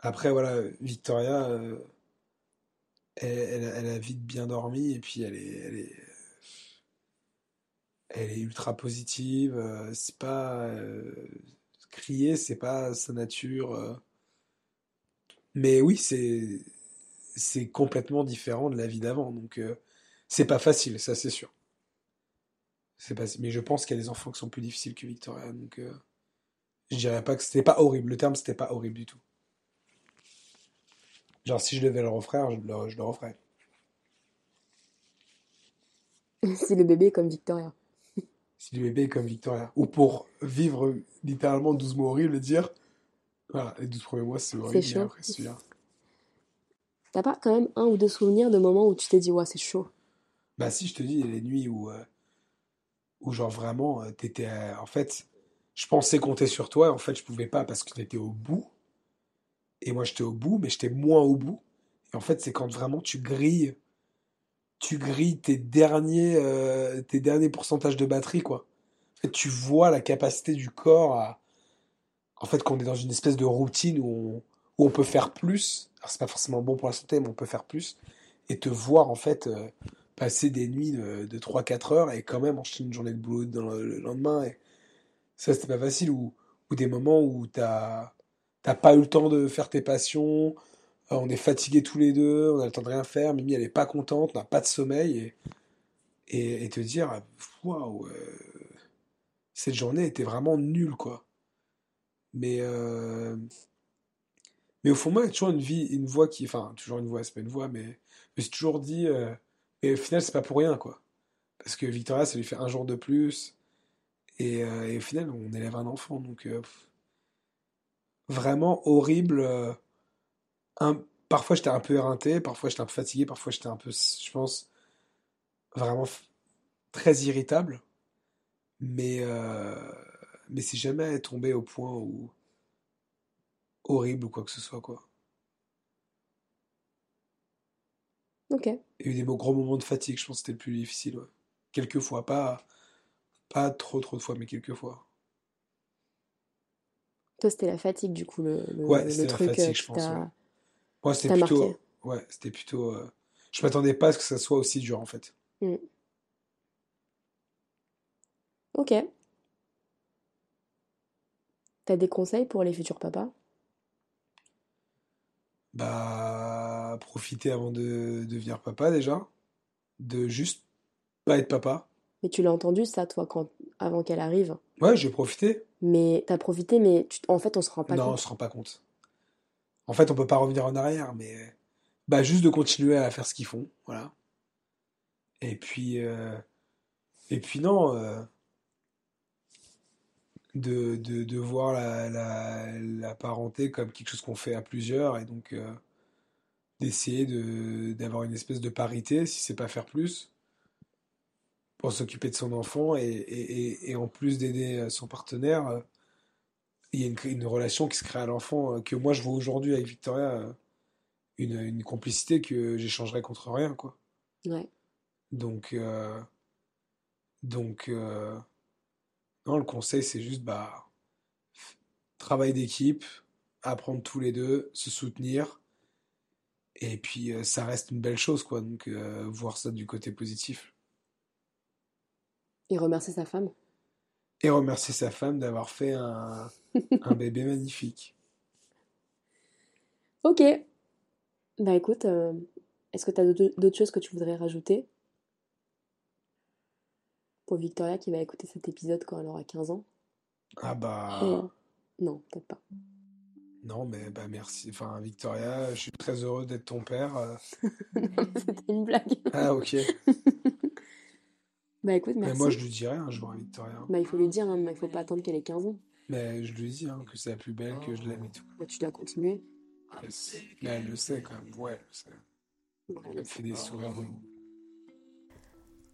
après, voilà, Victoria, elle, a vite bien dormi et puis elle est, elle est, elle est ultra positive. euh, c'est pas euh, crier, c'est pas sa nature. euh. Mais oui, c'est c'est complètement différent de la vie d'avant. Donc euh, c'est pas facile, ça c'est sûr. C'est pas, mais je pense qu'il y a des enfants qui sont plus difficiles que Victoria. Donc euh, je dirais pas que c'était pas horrible. Le terme c'était pas horrible du tout. Genre si je devais le refaire, je le, je le referais. si le bébé est comme Victoria. Si le bébé est comme Victoria. Ou pour vivre littéralement 12 mois horribles et dire voilà, les 12 premiers mois c'est horrible, après c'est bien. T'as pas quand même un ou deux souvenirs de moments où tu t'es dit, ouais, c'est chaud? Bah si, je te dis, les nuits où, euh, où genre vraiment, euh, t'étais... euh, en fait, je pensais compter sur toi, et en fait, je pouvais pas parce que t'étais au bout. Et moi, j'étais au bout, mais j'étais moins au bout. Et en fait, c'est quand vraiment tu grilles, tu grilles tes derniers, euh, tes derniers pourcentages de batterie, quoi. Tu vois la capacité du corps à... En fait, qu'on est dans une espèce de routine où on, peut faire plus. Alors, c'est pas forcément bon pour la santé, mais on peut faire plus. Et te voir, en fait... euh, passer des nuits de, de 3-4 heures et quand même enchaîner une journée de boulot dans le, le lendemain. Et ça, c'était pas facile. Ou, ou des moments où t'as t'as pas eu le temps de faire tes passions, euh, on est fatigués tous les deux, on a le temps de rien faire, Mimi elle est pas contente, on n'a pas de sommeil. Et, et, te dire, waouh, euh, cette journée était vraiment nulle, quoi. Mais, euh, mais au fond, moi, il y a toujours une vie, une voix qui. Enfin, toujours une voix, c'est pas une voix, mais je me suis toujours dit. euh, et au final, c'est pas pour rien, quoi. Parce que Victoria, ça lui fait un jour de plus. Et, et au final, on élève un enfant. Donc, vraiment horrible. euh, un, parfois, j'étais un peu éreinté, parfois, j'étais un peu fatigué, parfois, j'étais un peu, je pense, vraiment très irritable. Mais, euh, mais c'est jamais tombé au point où horrible ou quoi que ce soit, quoi. Ok. Il y a eu des gros moments de fatigue, je pense que c'était le plus difficile, ouais. Quelques fois, pas, pas trop trop de fois, mais quelques fois. Toi, c'était la fatigue, du coup, le, le, Ouais, le c'était la truc fatigue, euh, je pense, ouais. Moi, c'était t'a plutôt, ouais, c'était plutôt, euh, je m'attendais pas à ce que ça soit aussi dur, en fait. Mm. Ok. T'as des conseils pour les futurs papas? Bah, profiter avant de devenir papa, déjà. De juste pas être papa. Mais tu l'as entendu, ça, toi, quand... avant qu'elle arrive. Ouais, j'ai profité. Mais t'as profité, mais tu- en fait, on se rend pas Non, on compte. se rend pas compte. En fait, on peut pas revenir en arrière, mais bah juste de continuer à faire ce qu'ils font, voilà. Et puis, euh, et puis non, euh, de, de, de voir la, la, la parenté comme quelque chose qu'on fait à plusieurs, et donc euh, d'essayer de d'avoir une espèce de parité, si c'est pas faire plus, pour s'occuper de son enfant, et, et, et, en plus d'aider euh, son partenaire. euh, il y a une, une relation qui se crée à l'enfant euh, que moi je vois aujourd'hui avec Victoria, une, une complicité que j'échangerais contre rien, quoi. Ouais. Donc, euh, donc euh, non, le conseil c'est juste bah, travail d'équipe, apprendre tous les deux, se soutenir, et puis ça reste une belle chose, quoi. Donc, euh, voir ça du côté positif. Et remercier sa femme. Et remercier sa femme d'avoir fait un, un bébé magnifique. Ok. Bah écoute, euh, est-ce que t'as d'autres d'autres choses que tu voudrais rajouter? Pour Victoria qui va écouter cet épisode quand elle aura 15 ans? Ah bah. Euh, non, peut-être pas. Non, mais bah merci. Enfin, Victoria, je suis très heureux d'être ton père. C'était une blague. Ah, ok. Bah écoute, Mais merci. moi, je lui dirai un jour à Victoria. Bah il faut lui dire, hein, mais il faut pas attendre qu'elle ait 15 ans. Mais je lui dis hein, que c'est la plus belle, que je l'aime et tout. Bah, tu dois continuer. Yes. Mais elle le sait quand même. Ouais, elle le sait. Elle me fait des sourires.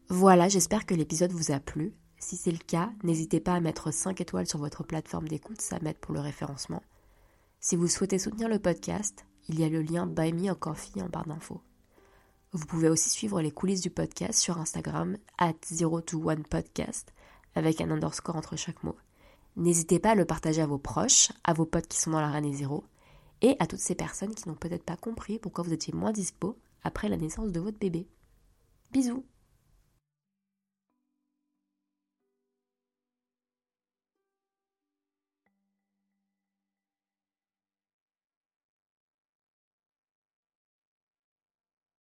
Voilà, j'espère que l'épisode vous a plu. Si c'est le cas, n'hésitez pas à mettre 5 étoiles sur votre plateforme d'écoute, ça m'aide pour le référencement. Si vous souhaitez soutenir le podcast, il y a le lien Buy Me a Coffee en barre d'infos. Vous pouvez aussi suivre les coulisses du podcast sur Instagram, at 021podcast, avec un underscore entre chaque mot. N'hésitez pas à le partager à vos proches, à vos potes qui sont dans la l'année zéro, et à toutes ces personnes qui n'ont peut-être pas compris pourquoi vous étiez moins dispo après la naissance de votre bébé. Bisous